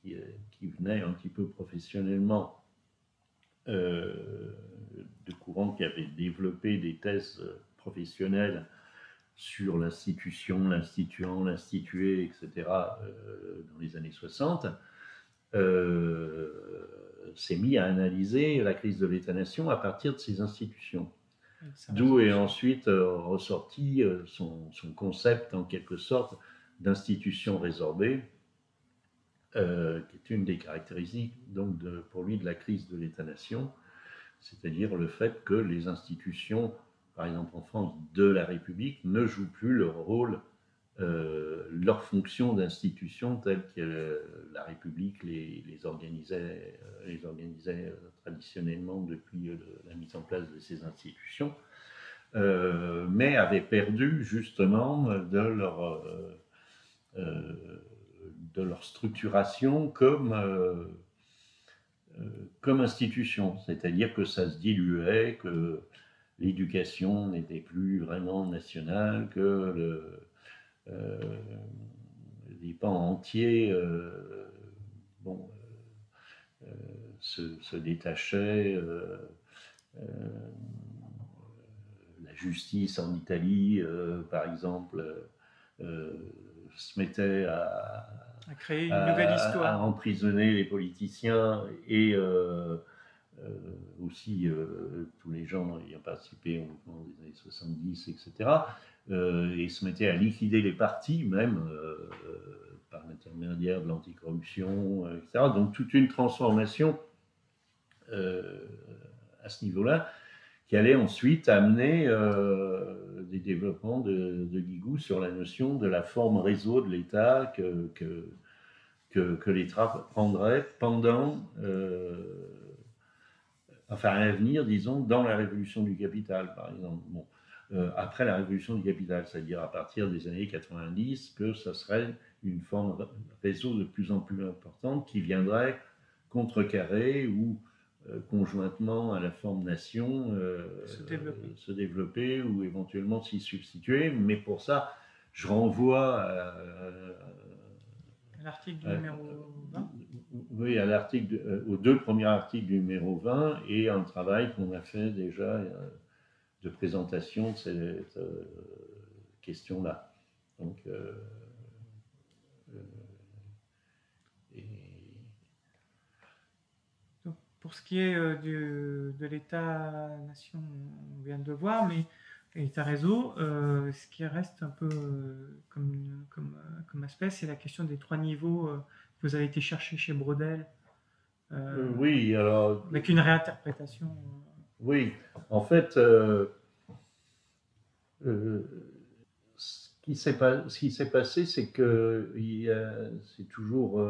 qui venait un petit peu professionnellement euh, de courant, qui avait développé des thèses professionnelles sur l'institution, l'instituant, l'institué, etc., euh, dans les années 60, euh, s'est mis à analyser la crise de l'État-nation à partir de ces institutions. D'où est ensuite ressorti son, son, concept, en quelque sorte, d'institution résorbée, euh, qui est une des caractéristiques donc de, pour lui de la crise de l'État-nation, c'est-à-dire le fait que les institutions, par exemple en France, de la République ne jouent plus leur rôle, euh, leur fonction d'institution telle que la République les, les organisait, euh, organisait traditionnellement depuis la mise en place de ces institutions, mais avait perdu justement de leur de leur structuration comme, euh, euh, comme institution, c'est-à-dire que ça se diluait, que l'éducation n'était plus vraiment nationale, que le, euh, les pans entiers bon, se, se, détachaient. la justice en Italie, par exemple, se mettait à,
à créer une nouvelle histoire.
À emprisonner les politiciens et euh, euh, aussi euh, tous les gens ayant participé au mouvement des années 70, etc. et se mettait à liquider les partis, même par l'intermédiaire de l'anticorruption, etc. Donc toute une transformation à ce niveau-là qui allait ensuite amener des développements de, de, Guigou sur la notion de la forme réseau de l'État que, que, que, que l'État prendrait pendant, euh, enfin à l'avenir, disons, dans la révolution du capital, par exemple. Euh, après la révolution du capital, c'est-à-dire à partir des années 90, que ça serait une forme réseau de plus en plus importante qui viendrait contrecarrer ou euh, conjointement à la forme nation euh, se, développer. se, développer. ou éventuellement s'y substituer. Mais pour ça, je renvoie à,
l'article numéro 20
Oui, à l'article, aux deux premiers articles du numéro 20 et un travail qu'on a fait déjà de présentation de cette question-là. Donc,
pour ce qui est euh, de l'État-nation, on vient de le voir, mais l'État-réseau, euh, ce qui reste un peu euh, comme, comme, comme, aspect, c'est la question des trois niveaux que vous avez été chercher chez Brodel.
oui, alors.
Avec une réinterprétation.
Oui, en fait, ce qui s'est passé, c'est que c'est toujours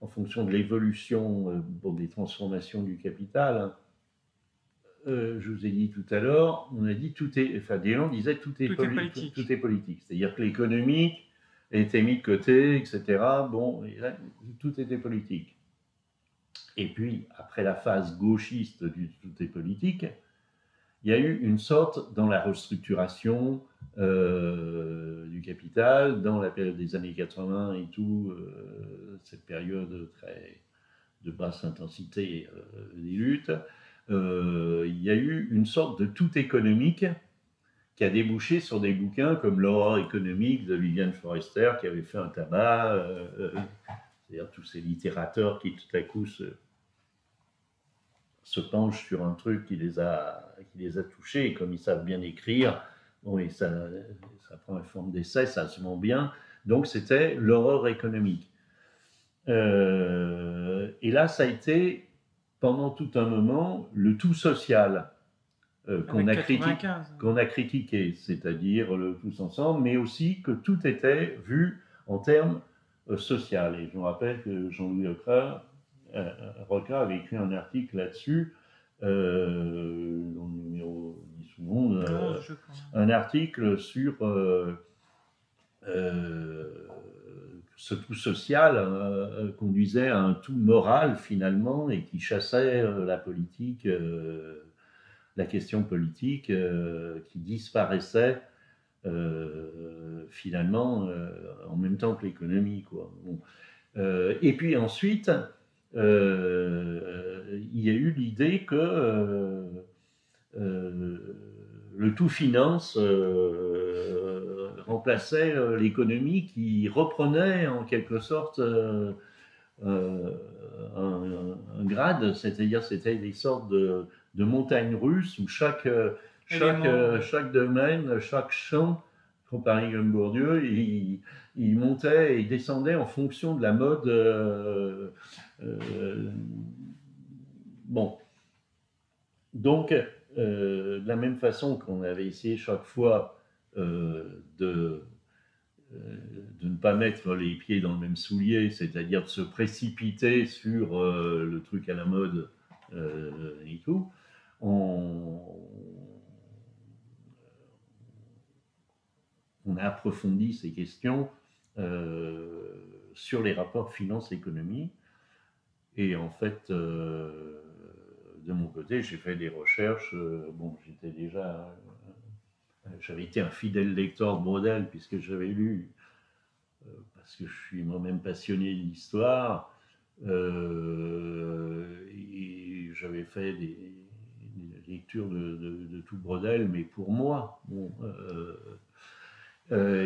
en fonction de l'évolution euh, des transformations du capital. Hein. Euh, je vous ai dit tout à l'heure, on a dit tout est, enfin Deslandes disait tout est, politique. Tout est politique. C'est-à-dire que l'économie était mis de côté, etc. Bon, tout était politique. Et puis, après la phase gauchiste du tout est politique, il y a eu une sorte, dans la restructuration euh, du capital, dans la période des années 80 et tout, euh, cette période très de basse intensité euh, des luttes, il y a eu une sorte de tout économique qui a débouché sur des bouquins comme L'aurore économique de Viviane Forrester, qui avait fait un tabac, c'est-à-dire tous ces littérateurs qui tout à coup se, se penchent sur un truc qui les a, qui les a touchés, et comme ils savent bien écrire, bon, et ça, ça prend la forme d'essai, ça se ment bien. Donc c'était l'horreur économique. Euh, et là, ça a été, pendant tout un moment, le tout social euh, qu'on a, qu'on a critiqué, c'est-à-dire le tous ensemble, mais aussi que tout était vu en termes euh, social. Et je me rappelle que Jean-Louis Leclerc Roca avait écrit un article là-dessus, dans le numéro 10 ou 11, un article sur ce tout social euh, conduisait à un tout moral finalement et qui chassait euh, la politique, euh, la question politique qui disparaissait finalement en même temps que l'économie. Quoi. et puis ensuite, il y a eu l'idée que le tout finance remplaçait euh, l'économie qui reprenait en quelque sorte euh, euh, un, grade, c'est-à-dire c'était des sortes de, montagnes russes où chaque, chaque, chaque domaine, chaque champ, comparé comme Bourdieu, il, montait et descendait en fonction de la mode. bon. Donc, de la même façon qu'on avait essayé chaque fois euh, de, euh, de ne pas mettre les pieds dans le même soulier, c'est-à-dire de se précipiter sur euh, le truc à la mode et tout, on, on a approfondi ces questions sur les rapports finance-économie. Et en fait, de mon côté, j'ai fait des recherches. bon, j'étais déjà j'avais été un fidèle lecteur de Brodel, puisque j'avais lu, euh, parce que je suis moi-même passionné d'histoire, euh, et j'avais fait des, lectures de, tout Brodel, mais pour moi. Euh,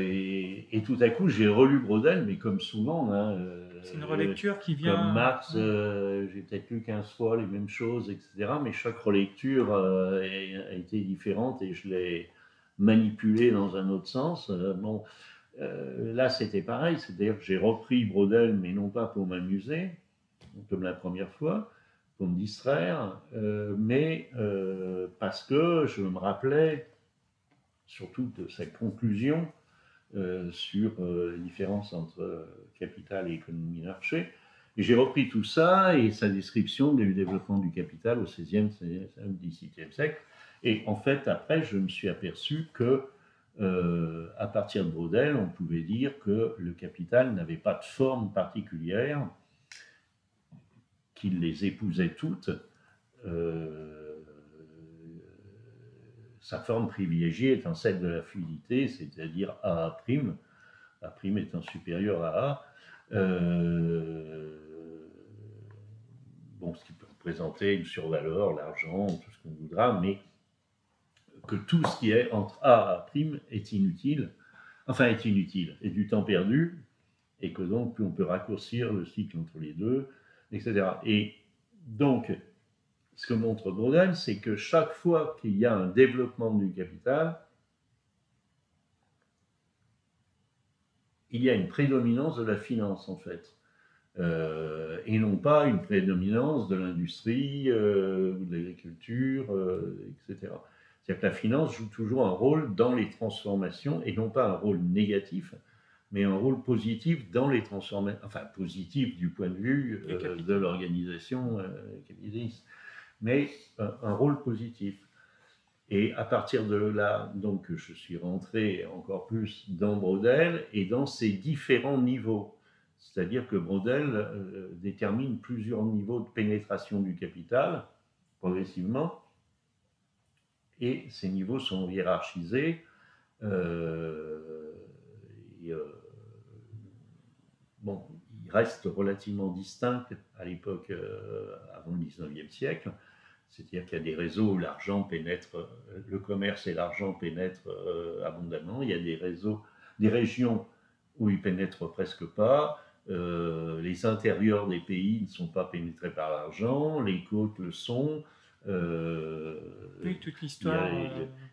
et, tout à coup, j'ai relu Brodel, mais comme souvent. Hein,
c'est une relecture qui vient.
Comme Marx, j'ai peut-être lu 15 fois les mêmes choses, etc. Mais chaque relecture a été différente et je l'ai manipulé dans un autre sens. Euh, bon, euh, là, c'était pareil, c'est-à-dire que j'ai repris Brodel, mais non pas pour m'amuser, comme la première fois, pour me distraire, euh, mais parce que je me rappelais surtout de sa conclusion sur la différence entre capital et économie de marché. J'ai repris tout ça et sa description du développement du capital au XVIe, XVIIe siècle et en fait, après, je me suis aperçu que, euh, à partir de Brodel, on pouvait dire que le capital n'avait pas de forme particulière, qu'il les épousait toutes. Euh, sa forme privilégiée étant celle de la fluidité, c'est-à-dire A', A' étant supérieur à A. Euh, bon, ce qui peut représenter une survaleur, l'argent, tout ce qu'on voudra, mais que tout ce qui est entre A et A' est inutile, enfin est inutile, est du temps perdu, et que donc on peut raccourcir le cycle entre les deux, etc. Et donc, ce que montre Brodel, c'est que chaque fois qu'il y a un développement du capital, il y a une prédominance de la finance en fait, euh, et non pas une prédominance de l'industrie euh, ou de l'agriculture, euh, etc. C'est-à-dire que la finance joue toujours un rôle dans les transformations et non pas un rôle négatif, mais un rôle positif dans les transformations, enfin positif du point de vue de l'organisation capitaliste, mais euh, un rôle positif. Et à partir de là, donc, je suis rentré encore plus dans Brodel et dans ses différents niveaux. C'est-à-dire que Brodel détermine plusieurs niveaux de pénétration du capital progressivement et ces niveaux sont hiérarchisés. Euh, euh, bon, ils restent relativement distincts à l'époque euh, avant le 19e siècle. C'est-à-dire qu'il y a des réseaux où l'argent pénètre, le commerce et l'argent pénètrent abondamment. Il y a des réseaux, des régions où ils pénètrent presque pas. les intérieurs des pays ne sont pas pénétrés par l'argent, les côtes le sont.
Euh, oui, toute l'histoire.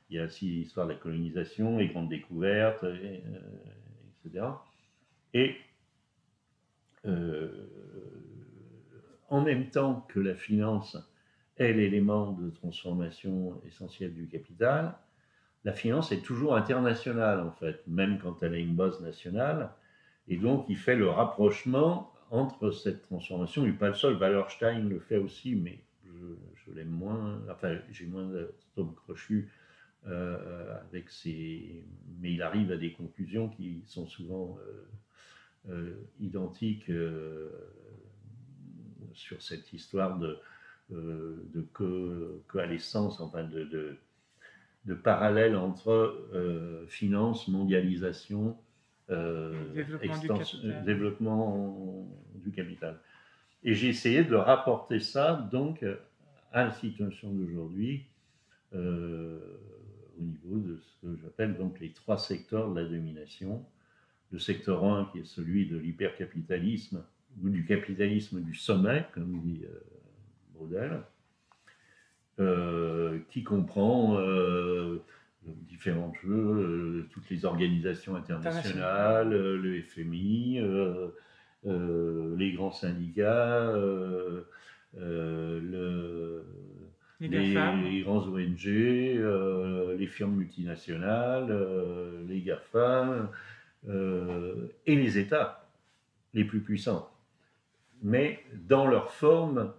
Il, y a aussi l'histoire de la colonisation, les grandes découvertes, etc. Et euh, euh, en même temps que la finance est l'élément de transformation essentiel du capital, la finance est toujours internationale en fait, même quand elle a une base nationale. Et donc il fait le rapprochement entre cette transformation, il pas le seul, Wallerstein le fait aussi, mais je, l'aime moins, enfin j'ai moins d'atome crochu euh, avec ses... Mais il arrive à des conclusions qui sont souvent euh, euh, identiques sur cette histoire de, de coalescence, enfin de, de, de parallèle entre finance, mondialisation,
développement, du
développement du capital. Et j'ai essayé de rapporter ça donc à la situation d'aujourd'hui euh, au niveau de ce que j'appelle donc les trois secteurs de la domination. Le secteur 1 qui est celui de l'hypercapitalisme ou du capitalisme du sommet, comme dit euh, euh, qui comprend différents jeux, toutes les organisations internationales, le FMI, les grands syndicats, le, les, grands ONG, euh, les firmes multinationales, euh, les GAFA euh, et les États les plus puissants. Mais dans leur forme,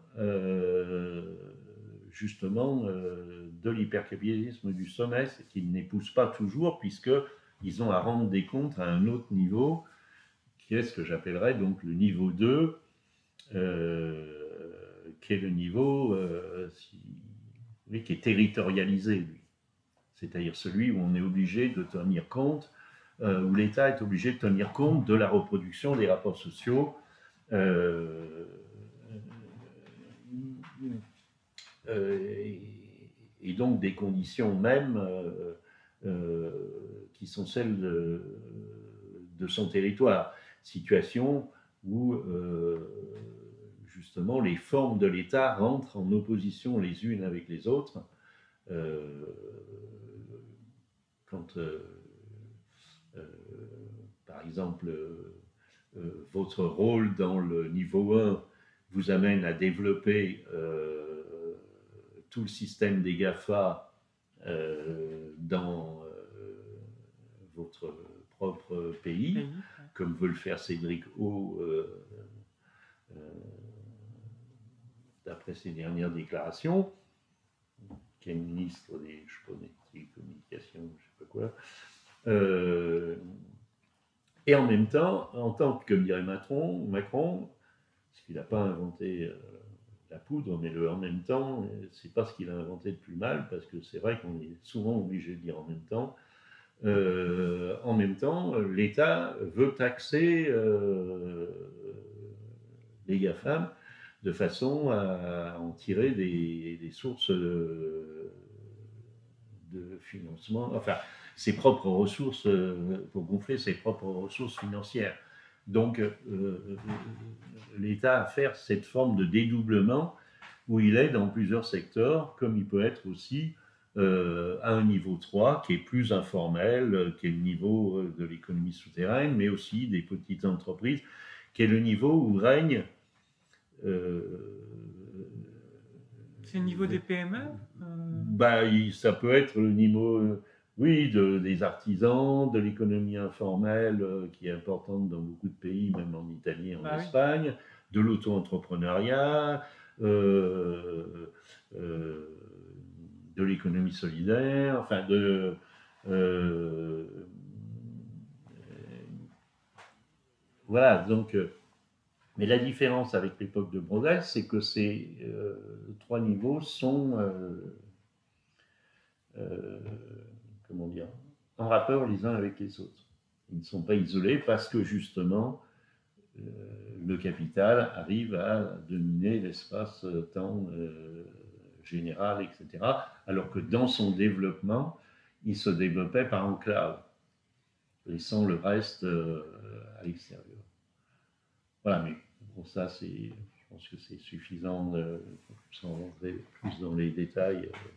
justement, de l'hypercapitalisme du sommet, qu'ils n'épousent pas toujours, puisqu'ils ont à rendre des comptes à un autre niveau, qui est ce que j'appellerais donc le niveau 2, qui est le niveau, qui est territorialisé. C'est-à-dire celui où on est obligé de tenir compte, euh, où l'État est obligé de tenir compte de la reproduction des rapports sociaux. Euh, euh, et, donc des conditions mêmes qui sont celles de, son territoire. Situation où justement, les formes de l'État rentrent en opposition les unes avec les autres. Euh, quand, euh, euh, par exemple, votre rôle dans le niveau 1 vous amène à développer tout le système des GAFA dans votre propre pays, comme veut le faire Cédric O d'après ses dernières déclarations, qui est ministre des, communications, je ne sais pas quoi. Euh, et en même temps, en tant que, comme dirait Macron, Macron parce qu'il n'a pas inventé euh, la poudre, mais en même temps, c'est pas ce qu'il a inventé de plus mal, parce que c'est vrai qu'on est souvent obligé de dire en même temps. Euh, en même temps, l'État veut taxer les GAFAM de façon à en tirer des, sources de, financement, enfin, ses propres ressources, pour gonfler ses propres ressources financières. Donc, euh, euh, l'État a fait cette forme de dédoublement où il est dans plusieurs secteurs, comme il peut être aussi euh, à un niveau 3 qui est plus informel, qui est le niveau de l'économie souterraine, mais aussi des petites entreprises, qui est le niveau où règne
euh, c'est le niveau des PME euh
bah, Ça peut être le niveau, euh, oui, de, des artisans, de l'économie informelle qui est importante dans beaucoup de pays, même en Italie et en bah Espagne, de l'auto-entrepreneuriat, de l'économie solidaire, enfin de. voilà, donc mais la différence avec l'époque de Brodel, c'est que ces euh, trois niveaux sont, euh, euh, comment dire, en rapport les uns avec les autres. Ils ne sont pas isolés parce que justement, le capital arrive à dominer l'espace-temps général, etc. Alors que dans son développement, il se développait par enclave, laissant le reste à l'extérieur. Voilà, mais pour ça, je pense que c'est suffisant sans rentrer plus dans les détails. Euh,